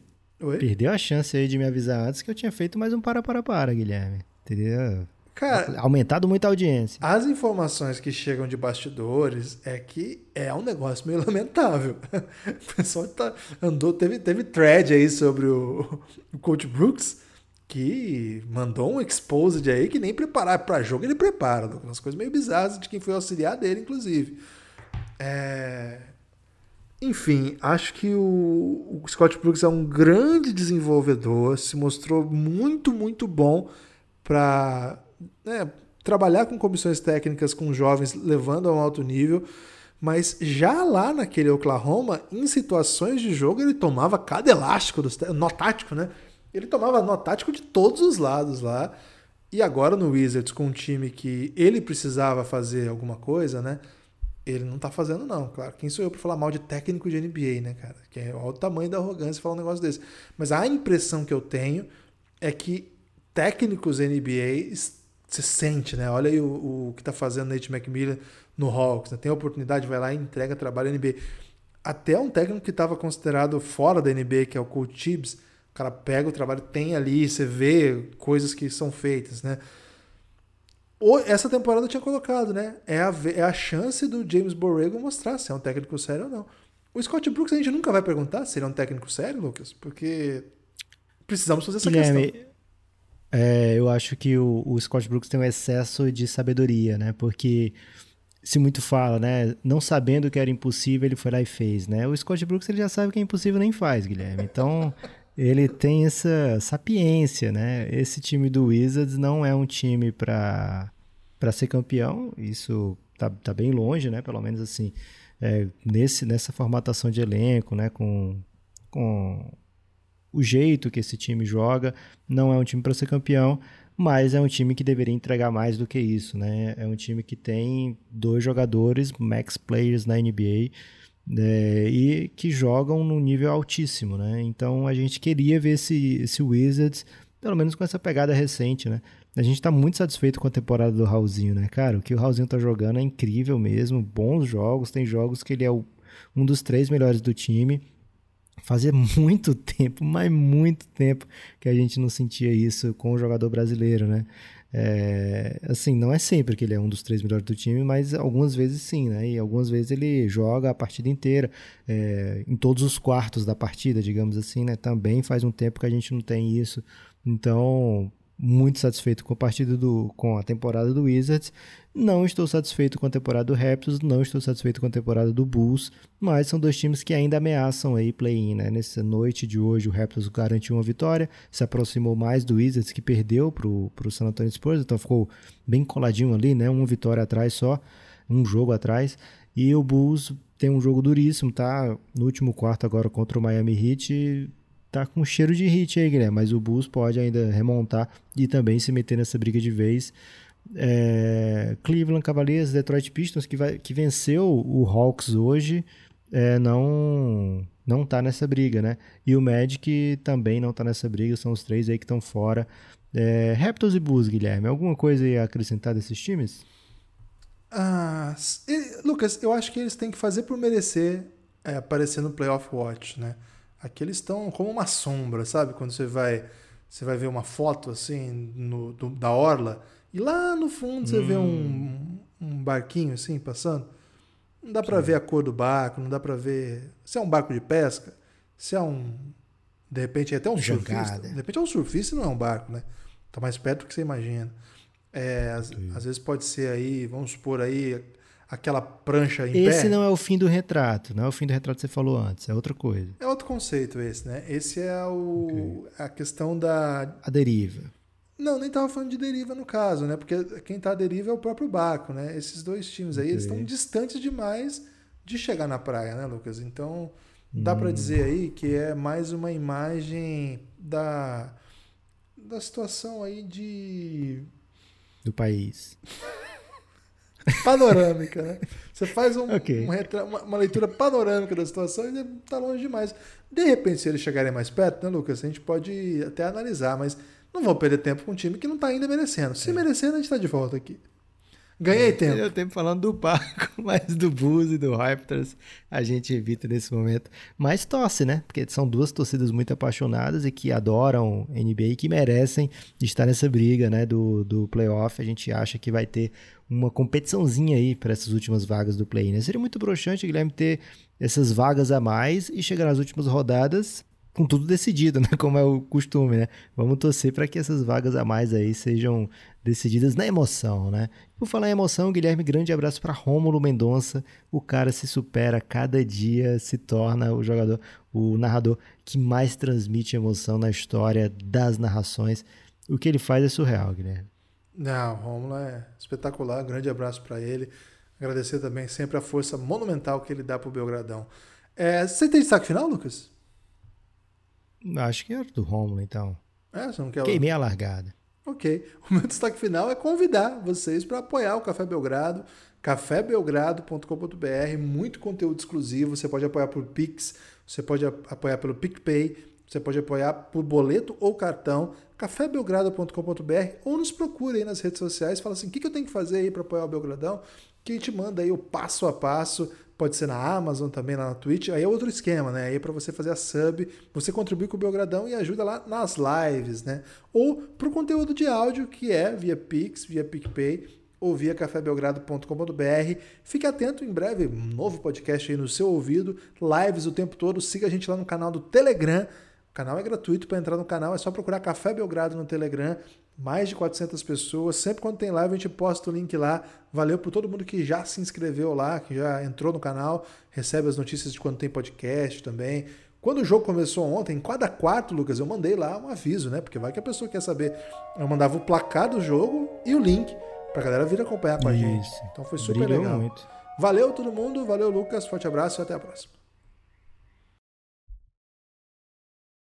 Perdeu a chance aí de me avisar antes que eu tinha feito mais um para para para, Guilherme. Teria Cara, aumentado muito a audiência. As informações que chegam de bastidores é que é um negócio meio lamentável. O pessoal tá, andou, teve, teve thread aí sobre o, o Coach Brooks que mandou um exposed aí que nem preparar para jogo ele prepara. Umas coisas meio bizarras de quem foi auxiliar dele, inclusive. É, Enfim, acho que o, o Scott Brooks é um grande desenvolvedor, se mostrou muito, muito bom para né, trabalhar com comissões técnicas com jovens, levando a um alto nível. Mas já lá naquele Oklahoma, em situações de jogo, ele tomava cada elástico, do, nó tático, né? Ele tomava nó tático de todos os lados lá. E agora no Wizards, com um time que ele precisava fazer alguma coisa, né? Ele não tá fazendo, não. Claro, quem sou eu para falar mal de técnico de NBA, né, cara? Que é o tamanho da arrogância falar um negócio desse. Mas a impressão que eu tenho é que técnicos NBA se sente, né? Olha aí o, o que tá fazendo Nate McMillan no Hawks, né? tem a oportunidade, vai lá e entrega trabalho NBA. Até um técnico que estava considerado fora da NBA, que é o Coach Tibbs, cara pega o trabalho, tem ali, você vê coisas que são feitas, né? essa temporada eu tinha colocado, né? É a, é a chance do James Borrego mostrar se é um técnico sério ou não. O Scott Brooks a gente nunca vai perguntar se ele é um técnico sério, Lucas, porque precisamos fazer essa Guilherme, questão. É, eu acho que o, o Scott Brooks tem um excesso de sabedoria, né? Porque se muito fala, né? Não sabendo que era impossível, ele foi lá e fez, né? O Scott Brooks ele já sabe que é impossível nem faz, Guilherme. Então ele tem essa sapiência, né? Esse time do Wizards não é um time para para ser campeão. Isso tá, tá bem longe, né? Pelo menos assim, é, nesse nessa formatação de elenco, né? Com com o jeito que esse time joga, não é um time para ser campeão, mas é um time que deveria entregar mais do que isso, né? É um time que tem dois jogadores max players na NBA né? e que jogam num nível altíssimo, né? Então a gente queria ver esse, esse Wizards, pelo menos com essa pegada recente, né? A gente está muito satisfeito com a temporada do Raulzinho, né, cara? O que o Raulzinho tá jogando é incrível mesmo, bons jogos, tem jogos que ele é o, um dos três melhores do time. Fazia muito tempo, mas muito tempo que a gente não sentia isso com o jogador brasileiro, né? É, assim, não é sempre que ele é um dos três melhores do time, mas algumas vezes sim, né? E algumas vezes ele joga a partida inteira, é, em todos os quartos da partida, digamos assim, né? Também faz um tempo que a gente não tem isso. Então, muito satisfeito com a partida do, com a temporada do Wizards. Não estou satisfeito com a temporada do Raptors, não estou satisfeito com a temporada do Bulls, mas são dois times que ainda ameaçam aí play-in, né? Nessa noite de hoje o Raptors garantiu uma vitória, se aproximou mais do Wizards que perdeu pro, pro San Antonio Spurs, então ficou bem coladinho ali, né? Uma vitória atrás só, um jogo atrás. E o Bulls tem um jogo duríssimo, tá? No último quarto agora contra o Miami Heat, tá com cheiro de hit aí, Guilherme, mas o Bulls pode ainda remontar e também se meter nessa briga de vez. É, Cleveland Cavaliers, Detroit Pistons, que, vai, que venceu o Hawks hoje, é, não não tá nessa briga, né? E o Magic também não tá nessa briga, são os três aí que estão fora. É, Raptors e Bulls, Guilherme, alguma coisa a acrescentar desses times? Ah, Lucas, eu acho que eles têm que fazer por merecer é, aparecer no Playoff Watch, né? Aqui eles estão como uma sombra, sabe? Quando você vai, você vai ver uma foto assim no, do, da orla e lá no fundo você hum. vê um, um barquinho assim passando. Não dá para ver a cor do barco, não dá para ver se é um barco de pesca, se é um de repente é até um Jangada. surfista. De repente é um surfista não é um barco, né? Tá mais perto do que você imagina. É, às, às, vezes pode ser aí, vamos supor aí aquela prancha em esse pé. Esse não é o fim do retrato, não é o fim do retrato que você falou antes, é outra coisa. É outro conceito esse, né? Esse é o, okay. a questão da... A deriva. Não, nem estava falando de deriva no caso, né? Porque quem está à deriva é o próprio Baco, né? Esses dois times aí, okay. eles estão distantes demais de chegar na praia, né, Lucas? Então, dá hum. para dizer aí que é mais uma imagem da da situação aí de do país. panorâmica, né? Você faz um, okay. um uma, uma, leitura panorâmica da situação e está longe demais. De repente, se eles chegarem mais perto, né, Lucas? A gente pode até analisar, mas não vou perder tempo com um time que não está ainda merecendo. Se é. merecendo, a gente está de volta aqui. Ganhei tempo. Eu tempo falando do Paco, mas do Bulls e do Raptors a gente evita nesse momento. Mas torce, né? Porque são duas torcidas muito apaixonadas e que adoram NBA e que merecem estar nessa briga, né? Do, do playoff. A gente acha que vai ter uma competiçãozinha aí para essas últimas vagas do play. Né? Seria muito broxante, Guilherme, ter essas vagas a mais e chegar nas últimas rodadas com tudo decidido, né? Como é o costume, né? Vamos torcer para que essas vagas a mais aí sejam decididas na emoção, né? Por falar em emoção, Guilherme, grande abraço para Rômulo Mendonça. O cara se supera cada dia, se torna o jogador, o narrador que mais transmite emoção na história das narrações. O que ele faz é surreal, Guilherme. Não, o Rômulo é espetacular. Grande abraço para ele. Agradecer também sempre a força monumental que ele dá pro Belgradão. É, você tem destaque final, Lucas? Acho que era do Romulo, então. É, você não quer Queimei a largada. Ok. O meu destaque final é convidar vocês para apoiar o Café Belgrado, cafébelgrado.com.br, muito conteúdo exclusivo. Você pode apoiar por Pix, você pode apoiar pelo PicPay, você pode apoiar por boleto ou cartão, cafébelgrado.com.br, ou nos procure aí nas redes sociais, fala assim, o que eu tenho que fazer aí para apoiar o Belgradão? Que a gente manda aí o passo a passo pode ser na Amazon também, lá na Twitch. Aí é outro esquema, né? Aí é para você fazer a sub, você contribui com o Belgradão e ajuda lá nas lives, né? Ou para o conteúdo de áudio, que é via Pix, via PicPay ou via cafébelgrado.com.br. Fique atento, em breve, um novo podcast aí no seu ouvido, lives o tempo todo. Siga a gente lá no canal do Telegram. O canal é gratuito, para entrar no canal é só procurar Café Belgrado no Telegram mais de 400 pessoas. Sempre quando tem live a gente posta o link lá. Valeu por todo mundo que já se inscreveu lá, que já entrou no canal, recebe as notícias de quando tem podcast também. Quando o jogo começou ontem, em cada quarto, Lucas, eu mandei lá um aviso, né? Porque vai que a pessoa quer saber. Eu mandava o placar do jogo e o link pra galera vir acompanhar com a Isso. gente. Então foi super Brilhou legal. Muito. Valeu todo mundo, valeu Lucas, forte abraço e até a próxima.